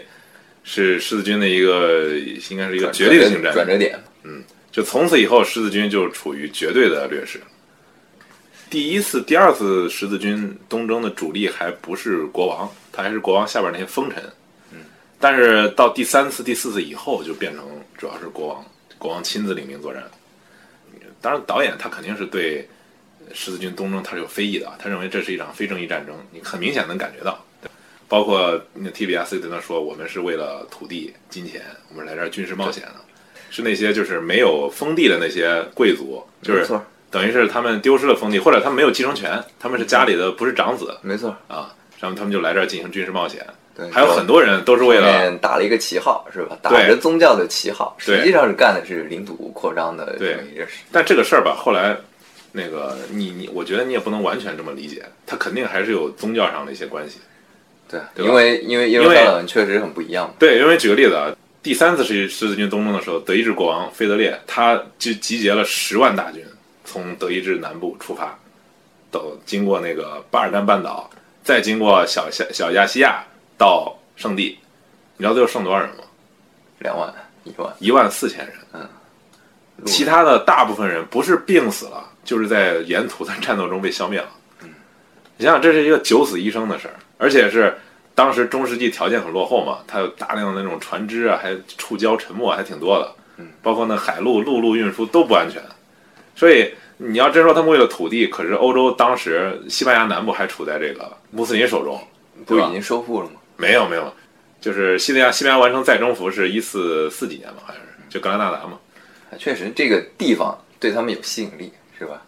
是十字军的一个应该是一个决定性战转折点。嗯就从此以后，十字军就处于绝对的劣势。第一次、第二次十字军东征的主力还不是国王，他还是国王下边那些封臣。但是到第三次、第四次以后，就变成主要是国王，国王亲自领兵作战。当然，导演他肯定是对十字军东征他是有非议的，他认为这是一场非正义战争，你很明显能感觉到。包括那 TBS 跟他说，我们是为了土地、金钱，我们来这儿军事冒险的，是那些就是没有封地的那些贵族，就是，等于是他们丢失了封地，或者他们没有继承权，他们是家里的不是长子没错，啊，然后他们就来这儿进行军事冒险。对，还有很多人都是为了打了一个旗号，是吧？打着宗教的旗号，实际上是干的是领土扩张的对这么一件事。但这个事儿吧，后来那个你你，我觉得你也不能完全这么理解，它肯定还是有宗教上的一些关系。对，因为因为耶路撒冷确实很不一样。对，因为举个例子啊，第三次十十字军东征的时候，德意志国王腓德烈他就集结了十万大军，从德意志南部出发，到经过那个巴尔干半岛，再经过小小小亚细亚到圣地。你知道最后剩多少人吗？两万、一万，一万四千人。嗯其他的大部分人不是病死了，就是在沿途的战斗中被消灭了。嗯你想想，这是一个九死一生的事儿，而且是当时中世纪条件很落后嘛，它有大量的那种船只啊，还触礁沉没还挺多的，嗯包括那海陆、陆路运输都不安全。所以你要真说他们为了土地，可是欧洲当时西班牙南部还处在这个穆斯林手中，不已经收复了吗？没有没有，就是西班牙西班牙完成再征服是一四四几年吧，好像是就格拉纳达嘛。确实，这个地方对他们有吸引力，是吧？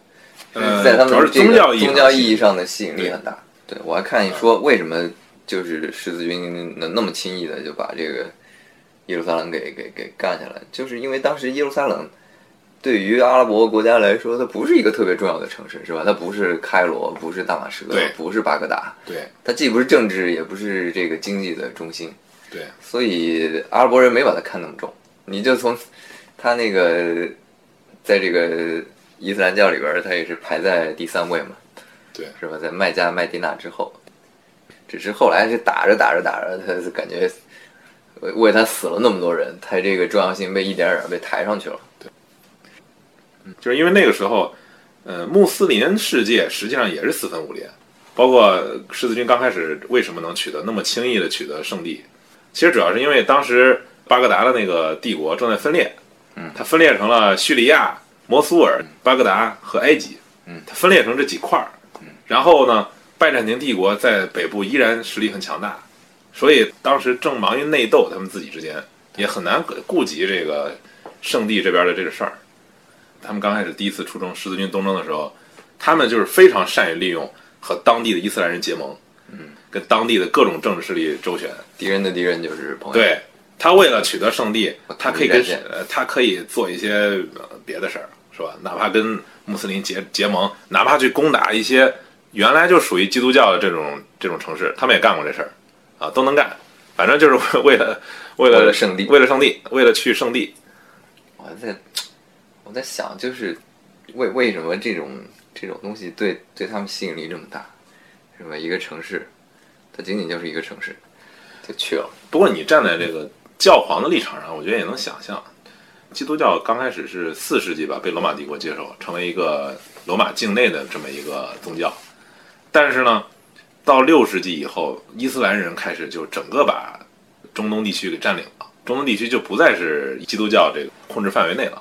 呃在他们这个宗教意义宗教意义义上的吸引力很大。对我还看你说为什么就是十字军能那么轻易的就把这个耶路撒冷给给给干下来，就是因为当时耶路撒冷对于阿拉伯国家来说，它不是一个特别重要的城市，是吧？它不是开罗，不是大马士革对，不是巴格达，对它既不是政治，也不是这个经济的中心。对，所以阿拉伯人没把它看那么重。你就从他那个在这个伊斯兰教里边儿，他也是排在第三位嘛，对是吧？在麦加、麦地那之后，只是后来是打着打着打着，他就感觉为为他死了那么多人，他这个重要性被一点点被抬上去了。就是因为那个时候，呃，穆斯林世界实际上也是四分五裂，包括十字军刚开始为什么能取得那么轻易的取得胜利，其实主要是因为当时巴格达的那个帝国正在分裂，嗯，它分裂成了叙利亚、摩苏尔、巴格达和埃及，嗯，它分裂成这几块儿，嗯，然后呢，拜占庭帝国在北部依然实力很强大，所以当时正忙于内斗，他们自己之间也很难顾及这个圣地这边的这个事儿。他们刚开始第一次出征十字军东征的时候，他们就是非常善于利用和当地的伊斯兰人结盟，嗯，跟当地的各种政治势力周旋。敌人的敌人就是朋友。对他为了取得胜利，他可以跟同意战线呃，他可以做一些呃别的事儿，是吧？哪怕跟穆斯林结结盟，哪怕去攻打一些原来就属于基督教的这种这种城市，他们也干过这事儿，啊，都能干。反正就是为了为了为了圣地为了圣地，为了去圣地。我在我在想，就是为为什么这种这种东西对对他们吸引力这么大，是吧？一个城市，它仅仅就是一个城市，就去了。不过你站在这个教皇的立场上，我觉得也能想象，基督教刚开始是四世纪吧，被罗马帝国接受，成为一个罗马境内的这么一个宗教。但是呢，到六世纪以后，伊斯兰人开始就整个把中东地区给占领了，中东地区就不再是基督教这个控制范围内了。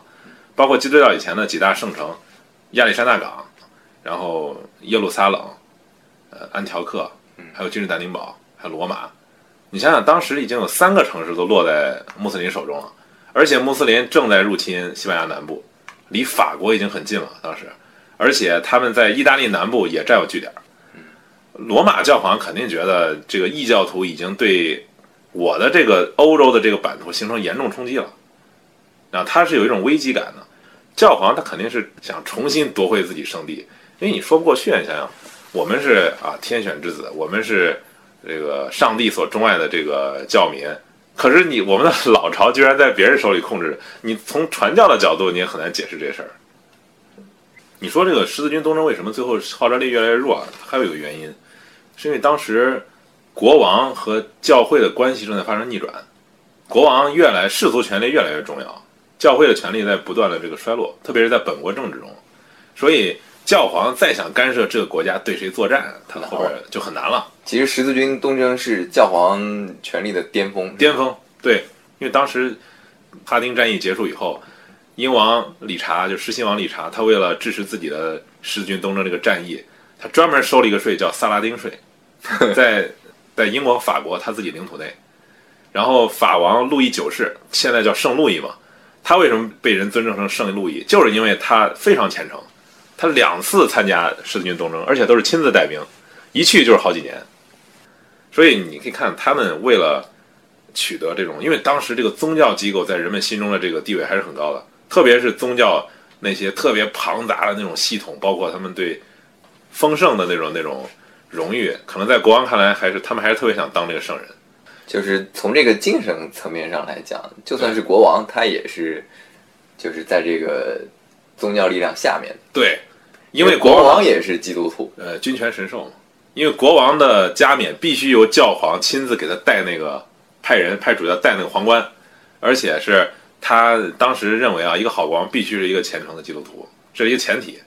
包括基督教以前的几大圣城，亚历山大港，然后耶路撒冷，呃，安条克，还有君士坦丁堡，还有罗马。你想想，当时已经有三个城市都落在穆斯林手中了，而且穆斯林正在入侵西班牙南部，离法国已经很近了。当时，而且他们在意大利南部也占有据点。罗马教皇肯定觉得这个异教徒已经对我的这个欧洲的这个版图形成严重冲击了，啊，他是有一种危机感的。教皇他肯定是想重新夺回自己圣地，因为你说不过去。你想想，我们是啊天选之子，我们是这个上帝所钟爱的这个教民，可是你我们的老巢居然在别人手里控制，你从传教的角度你也很难解释这事儿。你说这个十字军东征为什么最后号召力越来越弱？还有一个原因，是因为当时国王和教会的关系正在发生逆转，国王越来世俗权力越来越重要。教会的权力在不断的这个衰落，特别是在本国政治中，所以教皇再想干涉这个国家对谁作战，他后边就很难了。其实十字军东征是教皇权力的巅峰，巅峰对，因为当时哈丁战役结束以后，英王理查就狮心王理查，他为了支持自己的十字军东征这个战役，他专门收了一个税叫萨拉丁税，在在英国、法国他自己领土内，然后法王路易九世现在叫圣路易嘛。他为什么被人尊称成圣路易？就是因为他非常虔诚，他两次参加十字军东征，而且都是亲自带兵，一去就是好几年。所以你可以看，他们为了取得这种，因为当时这个宗教机构在人们心中的这个地位还是很高的，特别是宗教那些特别庞杂的那种系统，包括他们对丰盛的那种那种荣誉，可能在国王看来，还是他们还是特别想当这个圣人。就是从这个精神层面上来讲，就算是国王，他也是，就是在这个宗教力量下面。对，因为国王也是基督徒，呃，君权神授嘛。因为国王的加冕必须由教皇亲自给他戴那个派人派主教戴那个皇冠，而且是他当时认为啊，一个好国王必须是一个虔诚的基督徒，这是一个前提。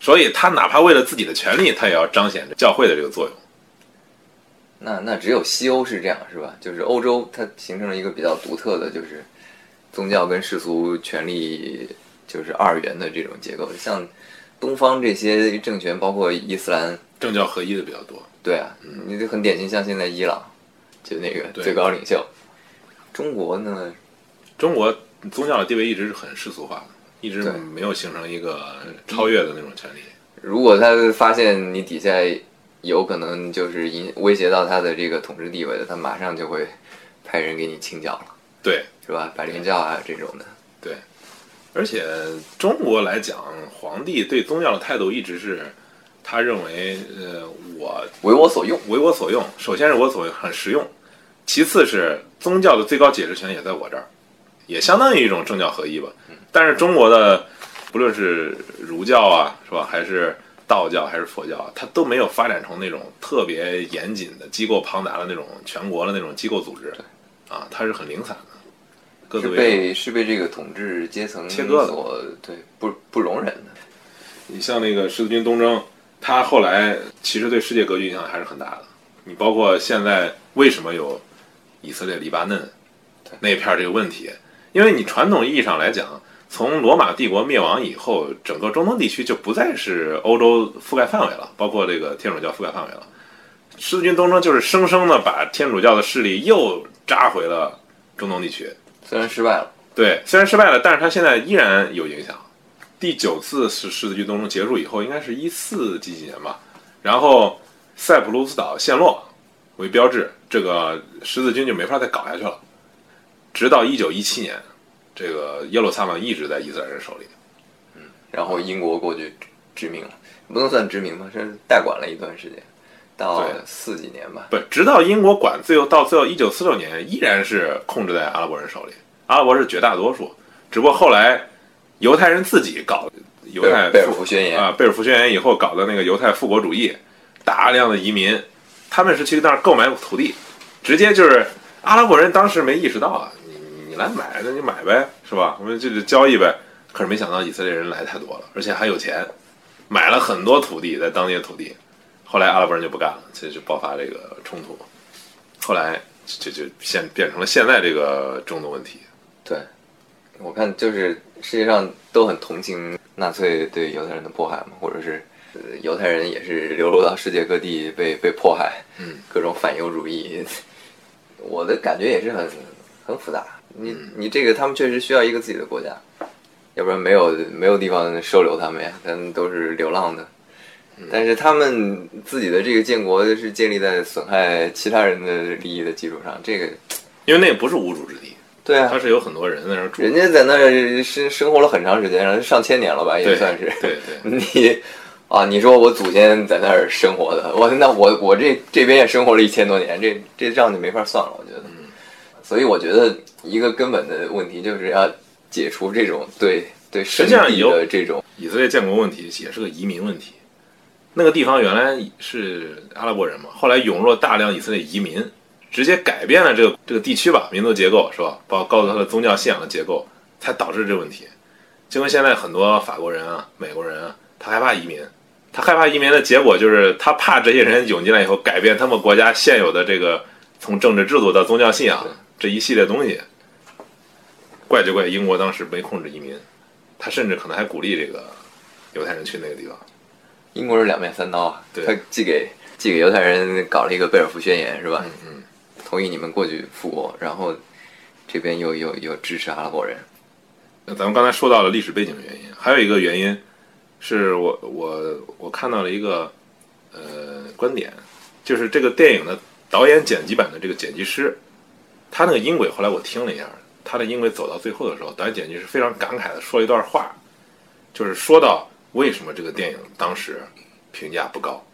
所以他哪怕为了自己的权利，他也要彰显教会的这个作用。那那只有西欧是这样是吧？就是欧洲它形成了一个比较独特的，就是宗教跟世俗权力就是二元的这种结构。像东方这些政权，包括伊斯兰政教合一的比较多。对啊，你就很典型，像现在伊朗就那个最高领袖。中国呢？中国宗教的地位一直是很世俗化的，一直没有形成一个超越的那种权利。如果他发现你底下。有可能就是影威胁到他的这个统治地位的，他马上就会派人给你清剿了。对，是吧？百灵教啊这种的。对，而且中国来讲，皇帝对宗教的态度一直是，他认为，呃，我为我所用，为我所用。首先是我所用很实用，其次是宗教的最高解释权也在我这儿，也相当于一种政教合一吧。但是中国的不论是儒教啊，是吧，还是。道教还是佛教，它都没有发展成那种特别严谨的机构、庞大的那种全国的那种机构组织，啊，它是很零散的，是被是被这个统治阶层切割所对不不容忍的。你像那个十字军东征，它后来其实对世界格局影响还是很大的。你包括现在为什么有以色列、黎巴嫩那片这个问题，因为你传统意义上来讲。从罗马帝国灭亡以后，整个中东地区就不再是欧洲覆盖范围了，包括这个天主教覆盖范围了。十字军东征就是生生的把天主教的势力又扎回了中东地区，虽然失败了，对，虽然失败了，但是他现在依然有影响。第九次是十字军东征结束以后，应该是一四几几年吧，然后塞浦路斯岛陷落为标志，这个十字军就没法再搞下去了，直到一九一七年。这个耶路撒冷一直在伊斯兰人手里，嗯，然后英国过去殖民了，不能算殖民吧，是代管了一段时间，到四几年吧，不，直到英国管，最后到最后一九四六年，依然是控制在阿拉伯人手里，阿拉伯是绝大多数，只不过后来犹太人自己搞犹太贝尔福宣言。啊，贝尔福宣言以后搞的那个犹太复国主义，大量的移民，他们是去那儿购买土地，直接就是阿拉伯人当时没意识到啊，你你来买那你买呗，是吧？我们就是交易呗。可是没想到以色列人来太多了，而且还有钱，买了很多土地在当地的土地。后来阿拉伯人就不干了，这就爆发这个冲突。后来就就现变成了现在这个中东问题。对，我看就是世界上都很同情纳粹对犹太人的迫害嘛，或者是呃犹太人也是流落到世界各地被被迫害，嗯，各种反犹主义。我的感觉也是很很复杂。你你这个他们确实需要一个自己的国家，要不然没有没有地方收留他们呀，他们都是流浪的。但是他们自己的这个建国是建立在损害其他人的利益的基础上，这个因为那个不是无主之地，对啊，它是有很多人在那儿住。人家在那儿生生活了很长时间，然后上千年了吧，也算是。对对，你啊，你说我祖先在那儿生活的，我那我我这这边也生活了一千多年，这这账就没法算了，我觉得。所以我觉得一个根本的问题就是要解除这种对对实际上有的这种以色列建国问题也是个移民问题。那个地方原来是阿拉伯人嘛，后来涌入了大量以色列移民，直接改变了这个这个地区吧民族结构是吧？包括告诉他的宗教信仰的结构，才导致这个问题。就跟现在很多法国人啊、美国人啊，他害怕移民，他害怕移民的结果就是他怕这些人涌进来以后改变他们国家现有的这个从政治制度到宗教信仰这一系列东西。怪就怪英国当时没控制移民，他甚至可能还鼓励这个犹太人去那个地方。英国是两面三刀啊，对他寄给寄给犹太人搞了一个贝尔福宣言是吧？嗯嗯，同意你们过去复国，然后这边又又又支持阿拉伯人，那咱们刚才说到了历史背景的原因，还有一个原因是我我我看到了一个呃观点，就是这个电影的导演剪辑版的这个剪辑师，他那个音轨后来我听了一下，他的音轨走到最后的时候，导演剪辑是非常感慨的说了一段话，就是说到为什么这个电影当时评价不高。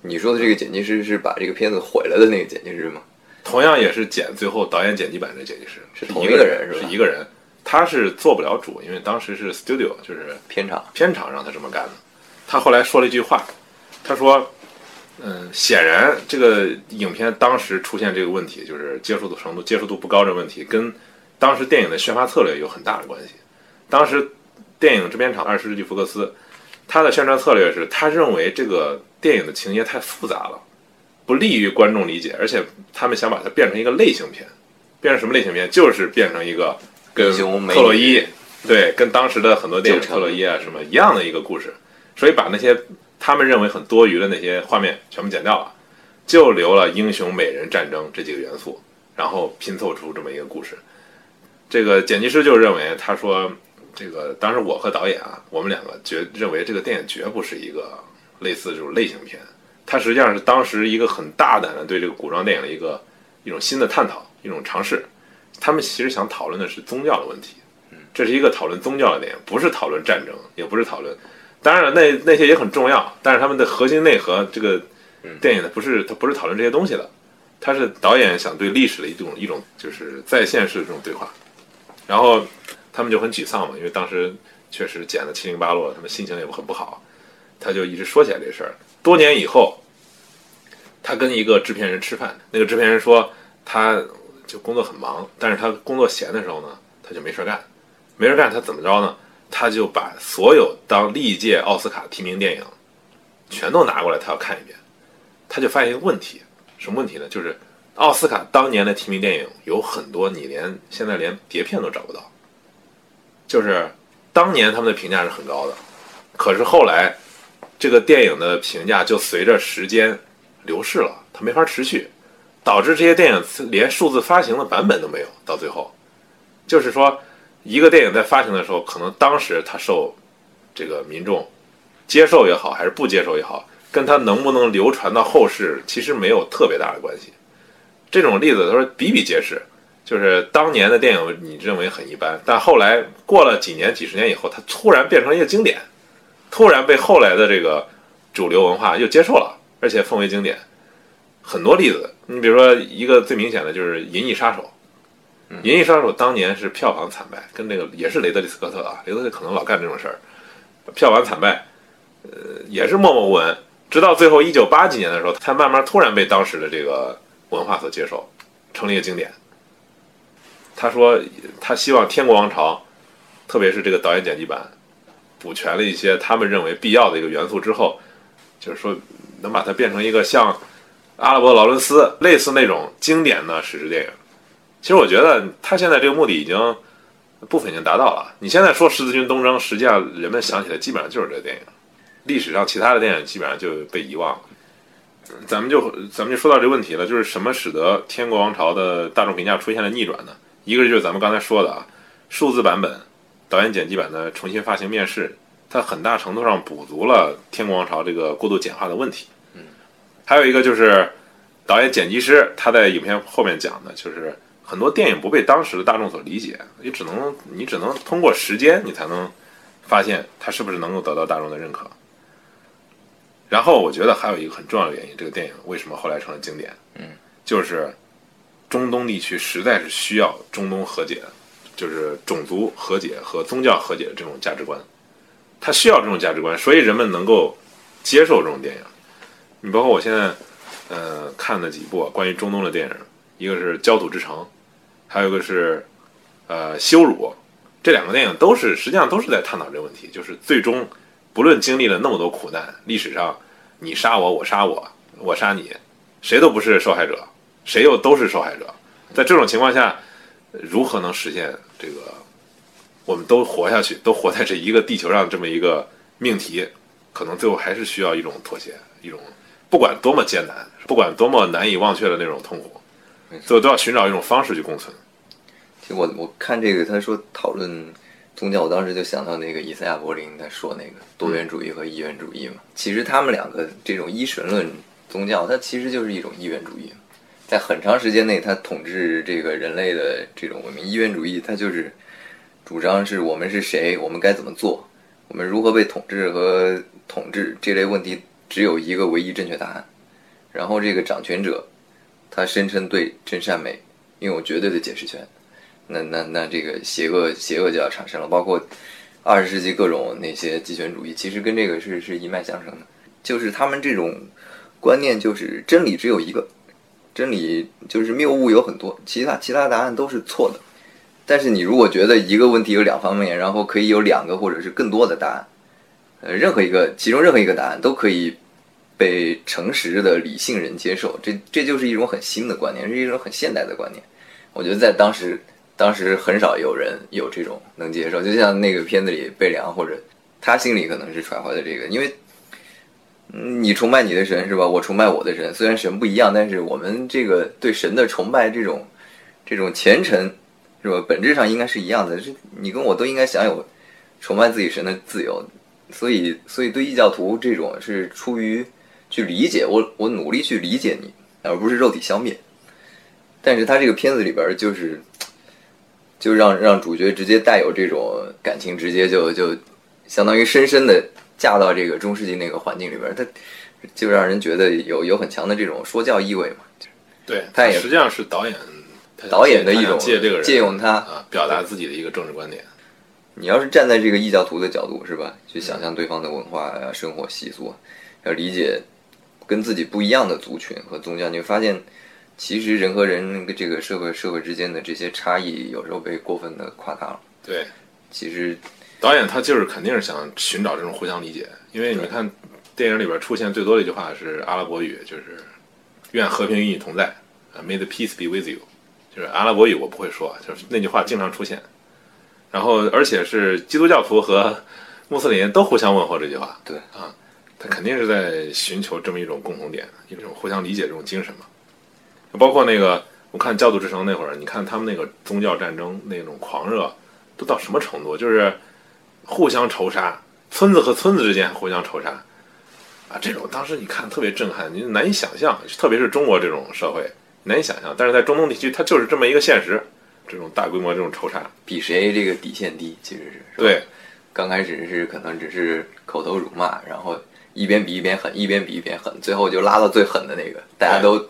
你说的这个剪辑师是把这个片子毁了的那个剪辑师吗？同样也是剪最后导演剪辑版的剪辑师是同一个人是吧是一个人，他是做不了主，因为当时是 studio，就是片场片场让他这么干的。他后来说了一句话，他说：“嗯，显然这个影片当时出现这个问题，就是接受度程度、接受度不高这个问题，跟当时电影的宣发策略有很大的关系。当时电影制片厂二十世纪福克斯，他的宣传策略是他认为这个电影的情节太复杂了，不利于观众理解，而且他们想把它变成一个类型片，变成什么类型片？就是变成一个跟特洛伊对，跟当时的很多电影特洛伊啊什么一样的一个故事，所以把那些他们认为很多余的那些画面全部剪掉了，就留了英雄、美人、战争这几个元素，然后拼凑出这么一个故事。这个剪辑师就认为，他说，这个当时我和导演啊，我们两个绝认为这个电影绝不是一个类似这种类型片，它实际上是当时一个很大胆的对这个古装电影的一个一种新的探讨，一种尝试。他们其实想讨论的是宗教的问题，这是一个讨论宗教的电影，不是讨论战争，也不是讨论。当然了，那那些也很重要，但是他们的核心内核，这个电影呢，不是它不是讨论这些东西的，它是导演想对历史的一种一种就是在线式的这种对话。然后他们就很沮丧嘛，因为当时确实剪得七零八落，他们心情也很不好。他就一直说起来这事儿。多年以后，他跟一个制片人吃饭，那个制片人说他就工作很忙，但是他工作闲的时候呢，他就没事干，没事干他怎么着呢？他就把所有当历届奥斯卡提名电影全都拿过来，他要看一遍。他就发现一个问题，什么问题呢？就是奥斯卡当年的提名电影有很多你连现在连碟片都找不到，就是当年他们的评价是很高的，可是后来这个电影的评价就随着时间流逝了，它没法持续，导致这些电影连数字发行的版本都没有。到最后，就是说，一个电影在发行的时候，可能当时它受这个民众接受也好，还是不接受也好，跟它能不能流传到后世，其实没有特别大的关系。这种例子都是比比皆是。就是当年的电影，你认为很一般，但后来过了几年、几十年以后，它突然变成一个经典，突然被后来的这个主流文化又接受了，而且奉为经典。很多例子，你比如说一个最明显的就是《银翼杀手》，《银翼杀手》当年是票房惨败，跟那个也是雷德利·斯科特啊，雷德利可能老干这种事儿，票房惨败，呃，也是默默无闻，直到最后一九八几年的时候，才慢慢突然被当时的这个文化所接受。成了一个经典。他说他希望《天国王朝》，特别是这个导演剪辑版，补全了一些他们认为必要的一个元素之后，就是说能把它变成一个像《阿拉伯劳伦斯》类似那种经典的史诗电影。其实我觉得他现在这个目的已经部分已经达到了。你现在说十字军东征，实际上人们想起来基本上就是这个电影，历史上其他的电影基本上就被遗忘了。咱们就咱们就说到这个问题了，就是什么使得《天国王朝》的大众评价出现了逆转呢？一个就是咱们刚才说的啊，数字版本、导演剪辑版的重新发行面世，它很大程度上补足了《天国王朝》这个过度简化的问题。嗯，还有一个就是导演剪辑师他在影片后面讲的，就是很多电影不被当时的大众所理解，你只能你只能通过时间，你才能发现它是不是能够得到大众的认可。然后我觉得还有一个很重要的原因，这个电影为什么后来成了经典？嗯，就是中东地区实在是需要中东和解，就是种族和解和宗教和解的这种价值观，它需要这种价值观，所以人们能够接受这种电影。你包括我现在呃看的几部关于中东的电影，一个是《焦土之城》，还有一个是呃《羞辱》，这两个电影都是实际上都是在探讨这个问题，就是最终。不论经历了那么多苦难，历史上你杀我，我杀我，我杀你，谁都不是受害者，谁又都是受害者。在这种情况下，如何能实现这个我们都活下去，都活在这一个地球上这么一个命题？可能最后还是需要一种妥协，一种不管多么艰难，不管多么难以忘却的那种痛苦，最后都要寻找一种方式去共存。其实我我看这个，他说讨论。宗教，我当时就想到那个以赛亚·柏林在说那个多元主义和一元主义嘛。其实他们两个这种一神论宗教，它其实就是一种一元主义。在很长时间内，它统治这个人类的这种文明。一元主义它就是主张是我们是谁，我们该怎么做，我们如何被统治和统治这类问题只有一个唯一正确答案。然后这个掌权者他声称对真善美拥有绝对的解释权。那那那这个邪恶邪恶就要产生了，包括二十世纪各种那些极权主义，其实跟这个是是一脉相承的，就是他们这种观念就是真理只有一个，真理就是谬误有很多，其他其他答案都是错的。但是你如果觉得一个问题有两方面，然后可以有两个或者是更多的答案，呃，任何一个其中任何一个答案都可以被诚实的理性人接受，这这就是一种很新的观念，是一种很现代的观念。我觉得在当时。当时很少有人有这种能接受，就像那个片子里贝良或者他心里可能是揣怀的这个，因为你崇拜你的神是吧？我崇拜我的神，虽然神不一样，但是我们这个对神的崇拜这种这种虔诚是吧？本质上应该是一样的，是你跟我都应该享有崇拜自己神的自由，所以所以对异教徒这种是出于去理解我，我努力去理解你，而不是肉体消灭。但是他这个片子里边就是。就让让主角直接带有这种感情，直接就就相当于深深的嫁到这个中世纪那个环境里边，他就让人觉得有有很强的这种说教意味嘛。对，他也实际上是导演导演的一种借这个人借用他啊，表达自己的一个政治观点。你要是站在这个异教徒的角度是吧，去想象对方的文化啊、生活习俗，要理解跟自己不一样的族群和宗教，你会发现。其实人和人那个这个社会社会之间的这些差异，有时候被过分的夸大了。对，其实导演他就是肯定是想寻找这种互相理解，因为你看电影里边出现最多的一句话是阿拉伯语，就是“愿和平与你同在”，啊，May the peace be with you，就是阿拉伯语我不会说，就是那句话经常出现。然后而且是基督教徒和穆斯林都互相问候这句话。对啊，他肯定是在寻求这么一种共同点，一种互相理解这种精神嘛。包括那个，我看《教徒之城》那会儿，你看他们那个宗教战争那种狂热，都到什么程度？就是互相仇杀，村子和村子之间互相仇杀，啊，这种当时你看特别震撼，你难以想象，特别是中国这种社会难以想象。但是在中东地区，它就是这么一个现实，这种大规模这种仇杀，比谁这个底线低，其实是对。刚开始是可能只是口头辱骂，然后一边比一边狠，一边比一边狠，最后就拉到最狠的那个，大家都。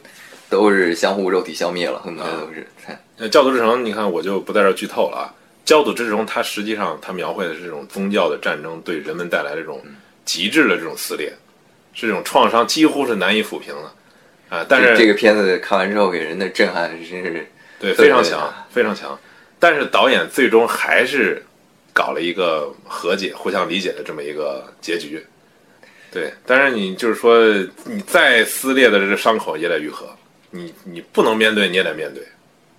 都是相互肉体消灭了，很多都是。呃，教徒之城，你看我就不在这剧透了啊。教徒之城，它实际上它描绘的是这种宗教的战争对人们带来的这种极致的这种撕裂，是这种创伤几乎是难以抚平的。啊，但是这个片子看完之后给人的震撼真是对非常强，非常强。但是导演最终还是搞了一个和解、互相理解的这么一个结局。对，但是你就是说，你再撕裂的这个伤口也得愈合，你你不能面对，你也得面对，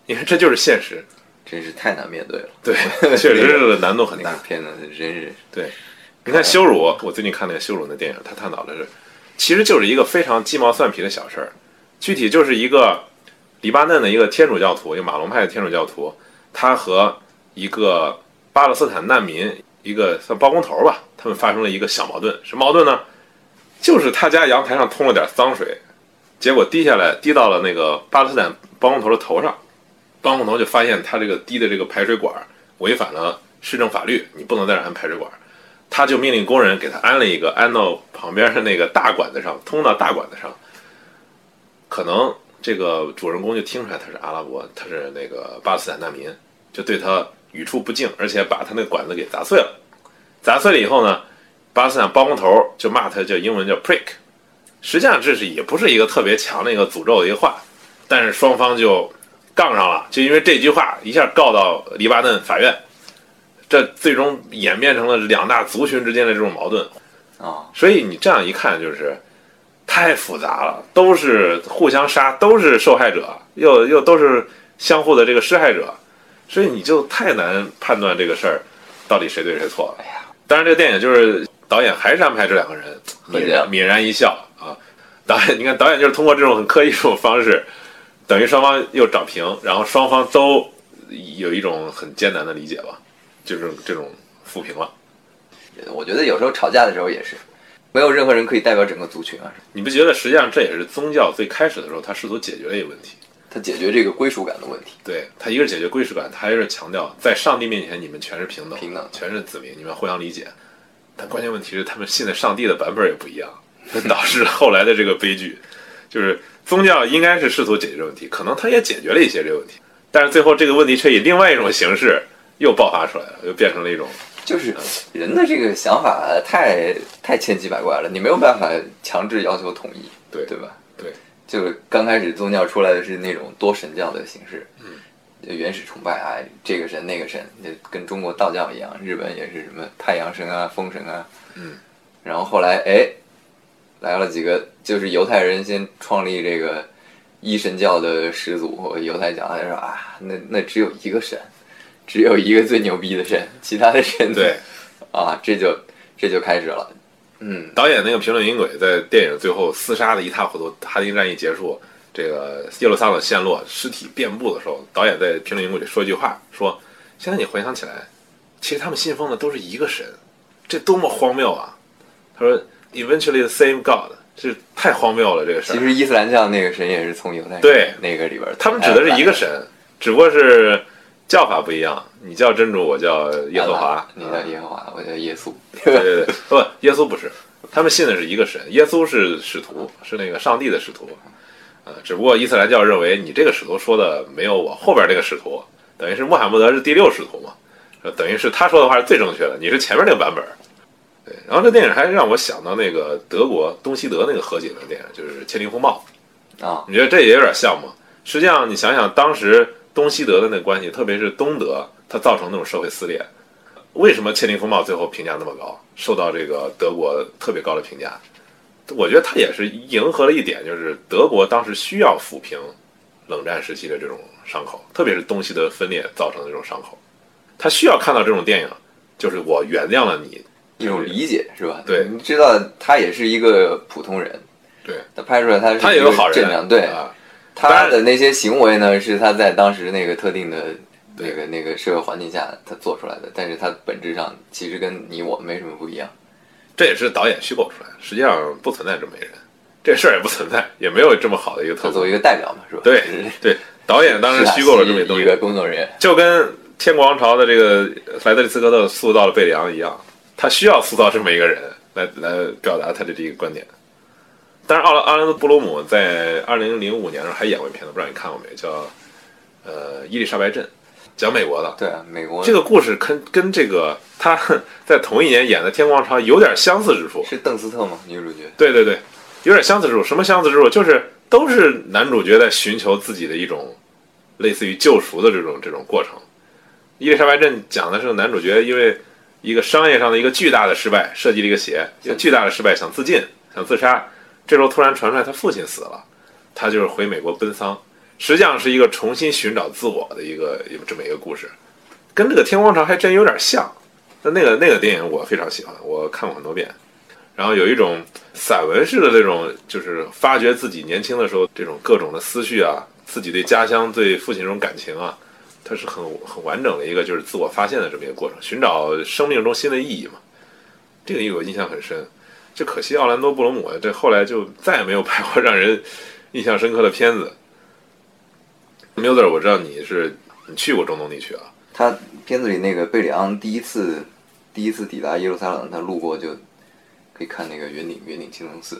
因为这就是现实。真是太难面对了。对，确实是难度很大那个。片子真是对，你看羞辱，我最近看那个羞辱的电影，他探讨的是，其实就是一个非常鸡毛蒜皮的小事儿，具体就是一个黎巴嫩的一个天主教徒，一个马龙派的天主教徒，他和一个巴勒斯坦难民，一个算包工头吧，他们发生了一个小矛盾，什么矛盾呢？就是他家阳台上通了点脏水，结果滴下来滴到了那个巴勒斯坦包工头的头上，包工头就发现他这个滴的这个排水管违反了市政法律，你不能在这安排水管，他就命令工人给他安了一个，安到旁边的那个大管子上，通到大管子上。可能这个主人公就听出来他是阿拉伯，他是那个巴勒斯坦难民，就对他语出不敬，而且把他那管子给砸碎了。砸碎了以后呢，巴勒斯坦包工头就骂他叫英文叫 prick，实际上这是也不是一个特别强的一个诅咒的一个话，但是双方就杠上了，就因为这句话一下告到黎巴嫩法院，这最终演变成了两大族群之间的这种矛盾。啊，所以你这样一看，就是太复杂了，都是互相杀，都是受害者，又又都是相互的这个施害者，所以你就太难判断这个事儿到底谁对谁错了。哎呀，当然，这个电影就是导演还是安排这两个人泯然泯然一笑啊。导演，你看导演就是通过这种很刻意这种方式，等于双方又找平，然后双方都有一种很艰难的理解吧，就是这种抚平了。我觉得有时候吵架的时候也是，没有任何人可以代表整个族群啊，你不觉得实际上这也是宗教最开始的时候他试图解决的一个问题？他解决这个归属感的问题。对他一个是解决归属感，他一个是强调在上帝面前你们全是平等，平等全是子民，你们互相理解。但关键问题是他们信的上帝的版本也不一样，导致后来的这个悲剧。就是宗教应该是试图解决这个问题，可能他也解决了一些这个问题，但是最后这个问题却以另外一种形式又爆发出来了，又变成了一种就是人的这个想法太太千奇百怪了，你没有办法强制要求统一，对对吧？对，就刚开始宗教出来的是那种多神教的形式，嗯，原始崇拜啊，这个神那个神，就跟中国道教一样，日本也是什么太阳神啊、风神啊，嗯，然后后来哎，来了几个，就是犹太人先创立这个一神教的始祖，犹太教他说啊，那那只有一个神，只有一个最牛逼的神，其他的神对。啊，这就这就开始了，嗯，导演那个评论音轨在电影最后厮杀的一塌糊涂，哈丁战役结束，这个耶路撒冷陷落，尸体遍布的时候，导演在评论音轨里说一句话，说：“现在你回想起来，其实他们信奉的都是一个神，这多么荒谬啊！”他说：“Eventually the same God，这太荒谬了这个事儿。其实伊斯兰教那个神也是从犹太对那个里边儿，他们指的是一个神，只不过是叫法不一样，你叫真主，我叫耶和华你叫耶和华，我叫耶稣，对对对，不，耶稣不是，他们信的是一个神，耶稣是使徒，是那个上帝的使徒，呃，只不过伊斯兰教认为你这个使徒说的没有我后边这个使徒，等于是穆罕默德是第六使徒嘛，呃等于是他说的话是最正确的，你是前面那个版本。对，然后这电影还让我想到那个德国东西德那个和解的电影，就是《千里风暴》，啊，你觉得这也有点像吗？实际上，你想想当时东西德的那个关系，特别是东德，它造成那种社会撕裂。为什么《千里风暴》最后评价那么高，受到这个德国特别高的评价？我觉得它也是迎合了一点，就是德国当时需要抚平冷战时期的这种伤口，特别是东西德分裂造成的这种伤口，他需要看到这种电影，就是我原谅了你，一种理解是吧？对你知道他也是一个普通人，对他拍出来他是他也有好人正，对，啊，他的那些行为呢是他在当时那个特定的那个那个社会环境下他做出来的，但是他本质上其实跟你我没什么不一样。这也是导演虚构出来的，实际上不存在这么一人，这事儿也不存在，也没有这么好的一个特作为一。个代表嘛，是吧？对对，导演当时虚构了这么一东西，一个工作人员。就跟天国王朝的这个莱德利斯科特塑造了贝里昂一样，他需要塑造这么一个人来来表达他的这个观点。但是奥奥兰多·布鲁姆在二零零五年的时候还演过一片子，不知道你看过没？叫呃《伊丽莎白镇》，讲美国的。对啊，美国这个故事跟跟这个他在同一年演的《天国王朝》有点相似之处。是邓斯特吗？女主角对对对，有点相似之处。什么相似之处？就是都是男主角在寻求自己的一种类似于救赎的这种这种过程。伊丽莎白镇讲的是男主角因为一个商业上的一个巨大的失败，设计了一个鞋，一个巨大的失败，想自尽，想自杀。这时候突然传出来他父亲死了，他就是回美国奔丧，实际上是一个重新寻找自我的一个这么一个故事，跟这个《天荒潮》还真有点像。那那个那个电影我非常喜欢，我看过很多遍。然后有一种散文式的这种，就是发掘自己年轻的时候这种各种的思绪啊，自己对家乡、对父亲这种感情啊，它是很很完整的一个就是自我发现的这么一个过程，寻找生命中新的意义嘛。这个给我印象很深。就可惜奥兰多·布鲁姆这后来就再也没有拍过让人印象深刻的片子。Muser，，我知道你是你去过中东地区啊。他片子里那个贝里昂第一次第一次抵达耶路撒冷，他路过就可以看那个圆顶圆顶清真寺，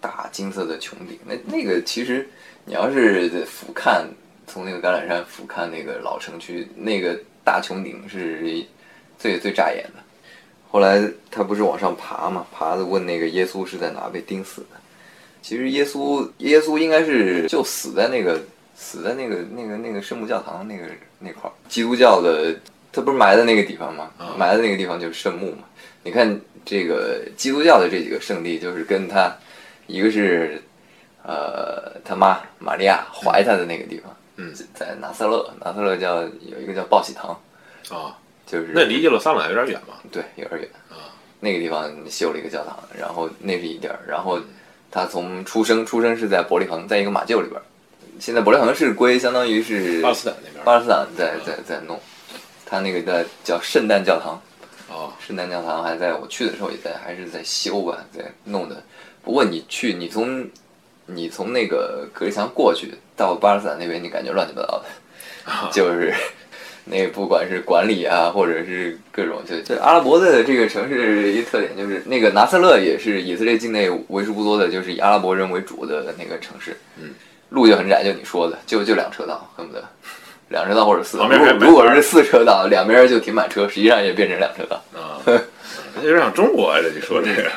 大金色的穹顶。那那个其实你要是俯瞰从那个橄榄山俯瞰那个老城区，那个大穹顶是最最扎眼的。后来他不是往上爬嘛，爬的问那个耶稣是在哪被钉死的。其实耶稣耶稣应该是就死在那个死在那个那个那个圣母教堂那个那块儿。基督教的他不是埋在那个地方吗？埋在那个地方就是圣墓嘛。你看这个基督教的这几个圣地，就是跟他一个是呃他妈玛利亚怀他的那个地方，嗯，在拿撒勒，拿撒勒叫有一个叫报喜堂啊。就是那离耶路撒冷有点远吧？对，有点远啊。那个地方修了一个教堂，然后那是一地儿。然后他从出生，出生是在伯利恒，在一个马厩里边。现在伯利恒是归相当于是巴勒斯坦那边，巴勒斯坦在在在弄。他那个在叫圣诞教堂哦，圣诞教堂还在我去的时候也在，还是在修吧，在弄的。不过你去，你从你从那个隔离墙过去到巴勒斯坦那边，你感觉乱七八糟的，就是。那不管是管理啊，或者是各种，就就阿拉伯的这个城市一特点就是那个拿撒勒也是以色列境内为数不多的，就是以阿拉伯人为主的那个城市。嗯，路就很窄，就你说的，就就两车道，恨不得两车道或者四。旁边如果是四车道，两边就停满车，实际上也变成两车道。啊，有点像中国啊！这你说这个，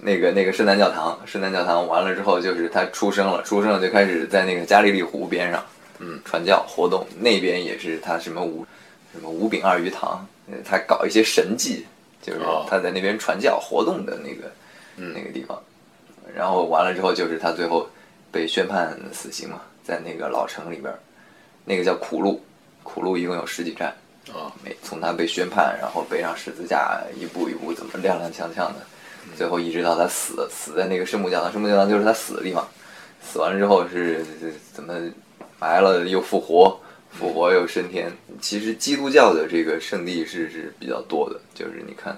那个那个圣诞教堂，圣诞教堂完了之后，就是他出生了，出生了就开始在那个加利利湖边上。嗯，传教活动那边也是他什么五什么五饼二鱼堂，他搞一些神迹，就是他在那边传教活动的那个那个地方。然后完了之后，就是他最后被宣判死刑嘛，在那个老城里边，那个叫苦路，苦路一共有十几站啊。每从他被宣判，然后背上十字架，一步一步怎么踉踉跄跄的，最后一直到他死，死在那个圣母教堂，圣母教堂就是他死的地方。死完了之后是怎么？埋了又复活，复活又升天。其实基督教的这个圣地是是比较多的，就是你看，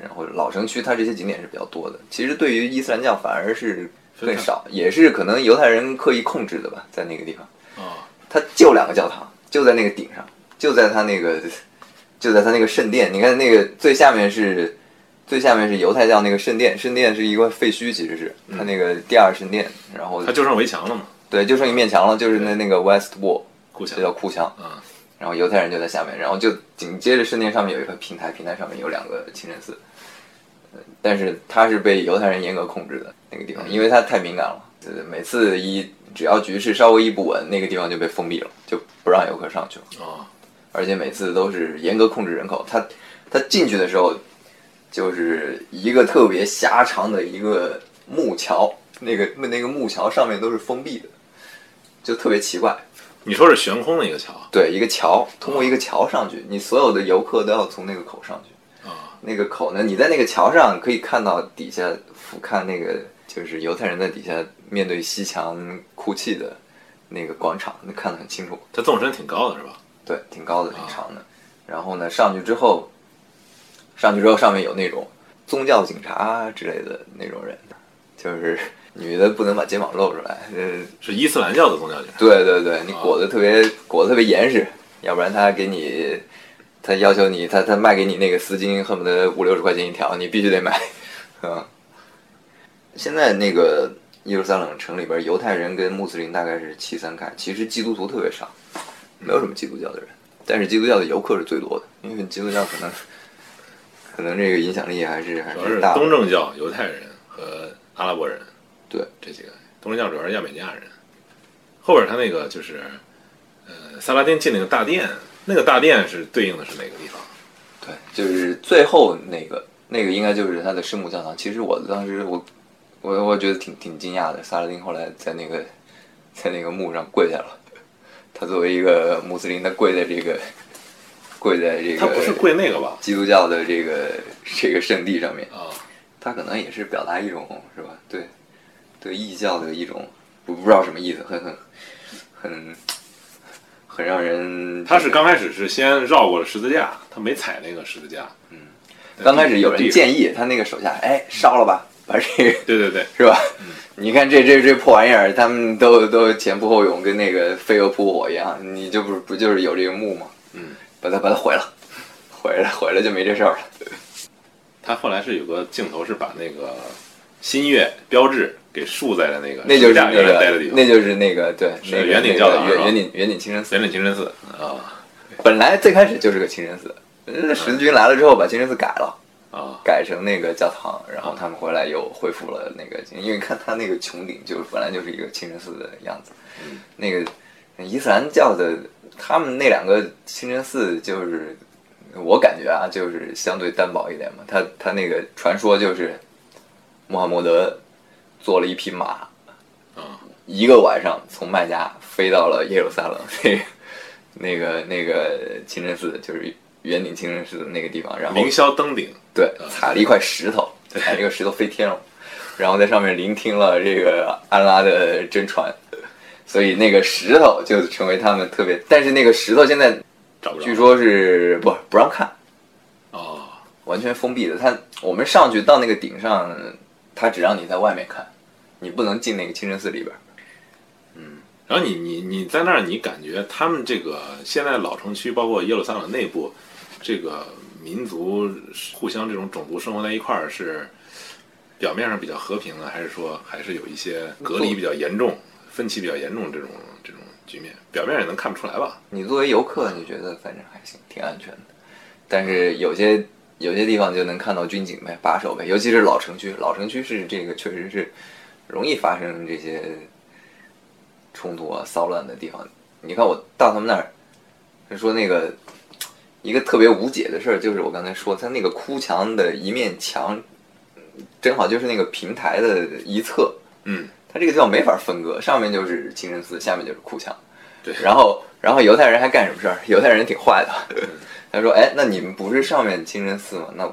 然后老城区它这些景点是比较多的。其实对于伊斯兰教反而是更少，也是可能犹太人刻意控制的吧，在那个地方。啊，它就两个教堂，就在那个顶上，就在它那个，就在它那个圣殿。你看那个最下面是，最下面是犹太教那个圣殿，圣殿是一个废墟，其实是它那个第二圣殿，然后它就剩围墙了嘛。对，就剩一面墙了，就是那那个 West Wall，这叫哭墙。嗯，然后犹太人就在下面，然后就紧接着圣殿上面有一个平台，平台上面有两个清真寺。但是它是被犹太人严格控制的那个地方，因为它太敏感了。对每次一只要局势稍微一不稳，那个地方就被封闭了，就不让游客上去了。啊，而且每次都是严格控制人口。他他进去的时候，就是一个特别狭长的一个木桥，那个那个木桥上面都是封闭的。就特别奇怪，你说是悬空的一个桥？对，一个桥，通过一个桥上去，你所有的游客都要从那个口上去。啊，那个口呢，你在那个桥上可以看到底下俯瞰那个，就是犹太人在底下面对西墙哭泣的那个广场，能看得很清楚。它纵深挺高的，是吧？对，挺高的，挺长的。然后呢，上去之后，上去之后上面有那种宗教警察之类的那种人，就是。女的不能把肩膀露出来，呃，是伊斯兰教的宗教警察。对对对，你裹得特别裹得特别严实，要不然他给你，他要求你，他他卖给你那个丝巾，恨不得五六十块钱一条，你必须得买。嗯，现在那个耶路撒冷城里边，犹太人跟穆斯林大概是七三开，其实基督徒特别少，没有什么基督教的人，但是基督教的游客是最多的，因为基督教可能可能这个影响力还是还是大。东正教、犹太人和阿拉伯人。对这几个，东正教主要是亚美尼亚人。后边他那个就是，呃，萨拉丁进那个大殿，那个大殿是对应的是哪个地方？对，就是最后那个那个应该就是他的圣母教堂。其实我当时我我我觉得挺挺惊讶的，萨拉丁后来在那个在那个墓上跪下了。他作为一个穆斯林，他跪在这个跪在这个他不是跪那个吧？基督教的这个这个圣地上面，啊，他可能也是表达一种是吧？对对异教的一种不不知道什么意思，很很很很让人他是刚开始是先绕过了十字架，他没踩那个十字架。嗯，刚开始有人，建议他那个手下，哎，烧了吧，把这个 对对对，是吧？你看这这这破玩意儿，他们都都前仆后拥，跟那个飞蛾扑火一样，你这不是不就是有这个墓吗？嗯，把它把它毁了，毁了毁了就没这事儿了。他后来是有个镜头是把那个新月标志给竖在了那个那就是那个地，方，那就是那个对，是那个圆顶教堂圆圆顶圆顶清真寺圆。顶清真寺啊本来最开始就是个清真寺，呃十字军来了之后把清真寺改了。啊改成那个教堂，然后他们回来又恢复了那个，因为看他那个穹顶就本来就是一个清真寺的样子。嗯那个伊斯兰教的他们那两个清真寺就是，我感觉啊，就是相对单薄一点嘛。他他那个传说就是穆罕默德坐了一匹马，啊一个晚上从麦加飞到了耶路撒冷 那个那个那个清真寺，就是圆顶清真寺的那个地方，然后凌霄登顶，对，踩了一块石头，踩了一个石头飞天了，然后在上面聆听了这个安拉的真传，所以那个石头就成为他们特别。但是那个石头现在找不着。据说是不不让看，哦，完全封闭的。他我们上去到那个顶上，他只让你在外面看，你不能进那个清真寺里边。嗯然后你你你在那儿，你感觉他们这个现在老城区，包括耶路撒冷内部，这个民族互相这种种族生活在一块儿，是表面上比较和平呢，还是说还是有一些隔离比较严重、分歧比较严重这种这种局面？表面也能看不出来吧？你作为游客，你觉得反正还行，挺安全的。但是有些有些地方就能看到军警呗，把守呗，尤其是老城区，老城区是这个确实是容易发生这些冲突啊、骚乱的地方。你看我到他们那儿，他说那个 一个特别无解的事儿，就是我刚才说，他那个哭墙的一面墙，正好就是那个平台的一侧，嗯，它这个地方没法分割，上面就是清真寺，下面就是哭墙。对然后然后犹太人还干什么事儿？犹太人挺坏的，他说：“哎，那你们不是上面清真寺吗？那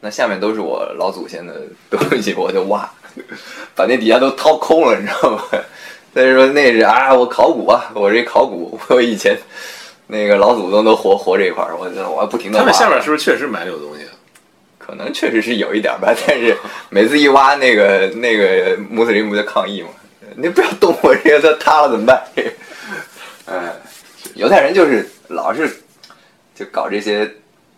那下面都是我老祖先的东西，我就挖，把那底下都掏空了，你知道吗？” 他就说：“那是啊，我考古啊，我这考古，我以前那个老祖宗都活活这一块儿，我我还不停的他们下面是不是确实埋了有东西啊？可能确实是有一点吧，但是每次一挖，那个那个穆斯林不就抗议吗？你不要动我这个，它塌了怎么办？哎，犹太人就是老是就搞这些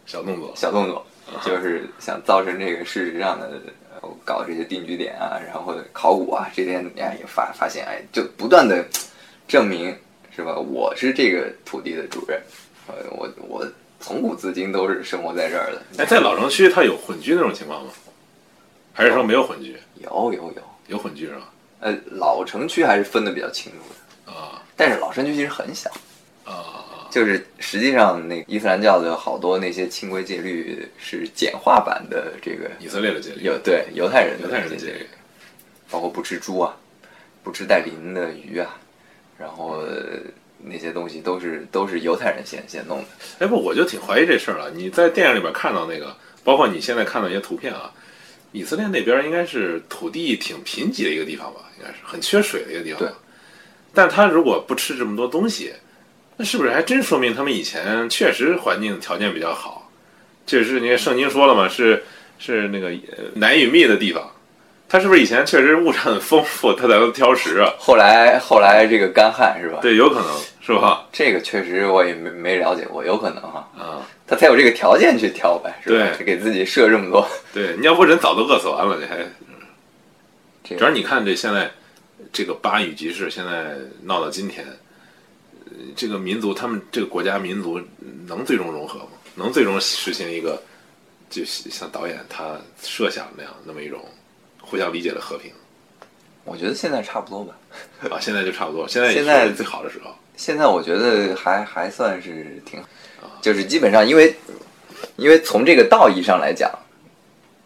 小动作，小动作，就是想造成这个事实上的呃搞这些定居点啊，然后考古啊，这边哎也发发现哎，就不断的证明是吧？我是这个土地的主人，呃，我我从古至今都是生活在这儿的。哎，在老城区它有混居那种情况吗？还是说没有混居？有有有，有混居是吧？呃，老城区还是分的比较清楚的，啊但是老城区其实很小，啊就是实际上那个伊斯兰教的好多那些清规戒律是简化版的这个以色列的戒律，有对犹太人犹太人的戒律，包括不吃猪啊，不吃带鳞的鱼啊，然后呃那些东西都是都是犹太人先先弄的。哎不，我就挺怀疑这事儿了。你在电影里边看到那个，包括你现在看到一些图片啊，以色列那边应该是土地挺贫瘠的一个地方吧，应该是很缺水的一个地方。对。但他如果不吃这么多东西，那是不是还真说明他们以前确实环境条件比较好？这是那个圣经说了嘛，是是那个呃奶与蜜的地方。他是不是以前确实物产很丰富，他才能挑食啊？后来后来这个干旱是吧？对，有可能是吧？这个确实我也没没了解过，有可能哈，啊，他才有这个条件去挑呗，是吧？对给自己设这么多，对，你要不人早都饿死完了，你还主要你看这现在这个巴以局势，现在闹到今天，呃这个民族他们这个国家民族能最终融合吗？能最终实现一个就像导演他设想的那样那么一种互相理解的和平？我觉得现在差不多吧。啊，现在就差不多，现在现在最好的时候。现在我觉得还还算是挺，就是基本上因为因为从这个道义上来讲，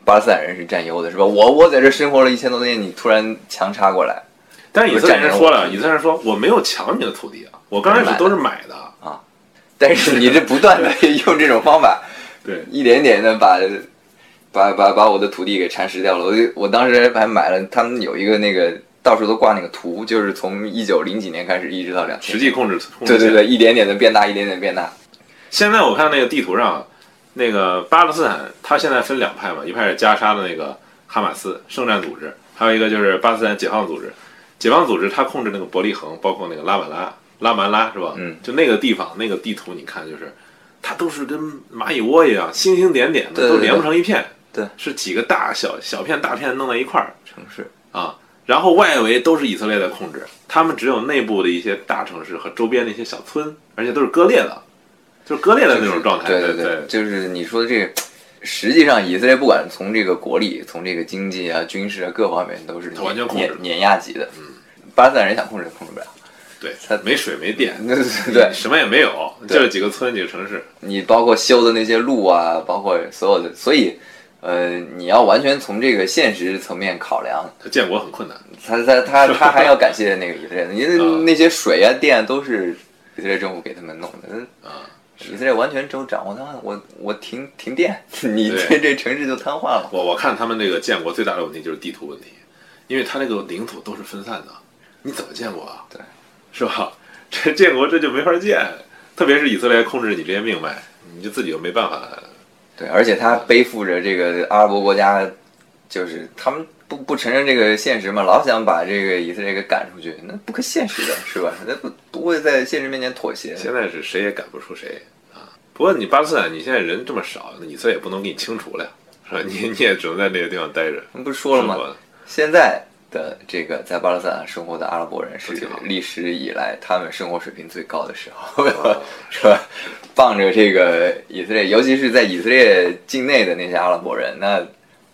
巴勒斯坦人是占优的，是吧？我我在这生活了一千多年，你突然强插过来，但是以色列人说了，以色列人说我没有抢你的土地啊，我刚开始都是买的啊。但是你这不断的用这种方法，对，一点点的把把把把我的土地给蚕食掉了。我就我当时还买了，他们有一个那个到处都挂那个图，就是从一九零几年开始一直到两千，实际控制控制对对对，一点点的变大，一点点变大。现在我看那个地图上，那个巴勒斯坦，它现在分两派嘛，一派是加沙的那个哈马斯圣战组织，还有一个就是巴勒斯坦解放组织。解放组织它控制那个伯利恒，包括那个拉瓦拉、拉曼拉是吧？嗯，就那个地方，那个地图你看就是，它都是跟蚂蚁窝一样，星星点点的，都连不成一片。对是几个大小小片大片弄在一块儿城市啊，然后外围都是以色列在控制，他们只有内部的一些大城市和周边的一些小村，而且都是割裂的，就是割裂的那种状态。对对对，就是你说的这个，实际上以色列不管从这个国力、从这个经济啊、军事啊各方面都是完全控制碾碾压级的。嗯，巴勒斯坦人想控制也控制不了。对他，没水没电，对对对，什么也没有，就是几个村几个城市。你包括修的那些路啊，包括所有的，所以呃，你要完全从这个现实层面考量，他建国很困难。他他他 他还要感谢那个以色列，因为啊那些水啊电都是以色列政府给他们弄的。啊，以色列完全都掌握，他我我停停电，你这这城市就瘫痪了。我我看他们这个建国最大的问题就是地图问题，因为他那个领土都是分散的，你怎么建国啊？对，是吧？这建国这就没法建，特别是以色列控制你这些命脉，你就自己就没办法。对，而且他背负着这个阿拉伯国家，就是他们不不承认这个现实嘛，老想把这个以色列给赶出去，那不可现实的是吧？那不不会在现实面前妥协。现在是谁也赶不出谁啊。不过你巴勒斯坦，你现在人这么少，那以色列也不能给你清除了呀，是吧？你你也只能在那个地方待着。不是说了吗现在的这个在巴勒斯坦生活的阿拉伯人是历史以来他们生活水平最高的时候，是吧？傍着这个以色列，尤其是在以色列境内的那些阿拉伯人，那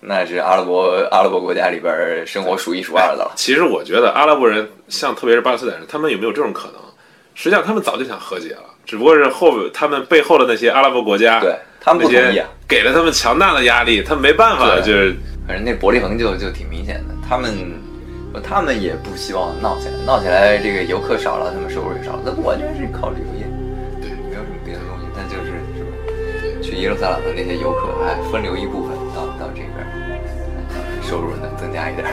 那是阿拉伯阿拉伯国家里边儿生活数一数二的了。其实我觉得阿拉伯人，像特别是巴勒斯坦人，他们有没有这种可能？实际上他们早就想和解了，只不过是后他们背后的那些阿拉伯国家，对他们那些不同意啊，给了他们强大的压力，他们没办法，就是反正那伯利恒就就挺明显的，他们他们也不希望闹起来，闹起来这个游客少了，他们收入也少了，那不完全是靠旅游业，对，没有什么别的东西，但就是是吧？去耶路撒冷的那些游客，哎，分流一部分到到这边儿，收入能增加一点儿。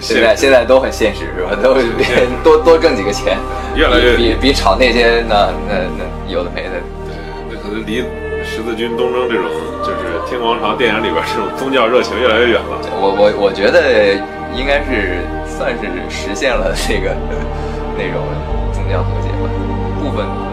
现在现在都很现实是吧？都是别多多挣几个钱，越来越比比比炒那些那那那有的没的。对那可能离十字军东征这种，就是天皇朝电影里边这种宗教热情越来越远了。我我我觉得应该是算是实现了这个 那种宗教和解吧，部分。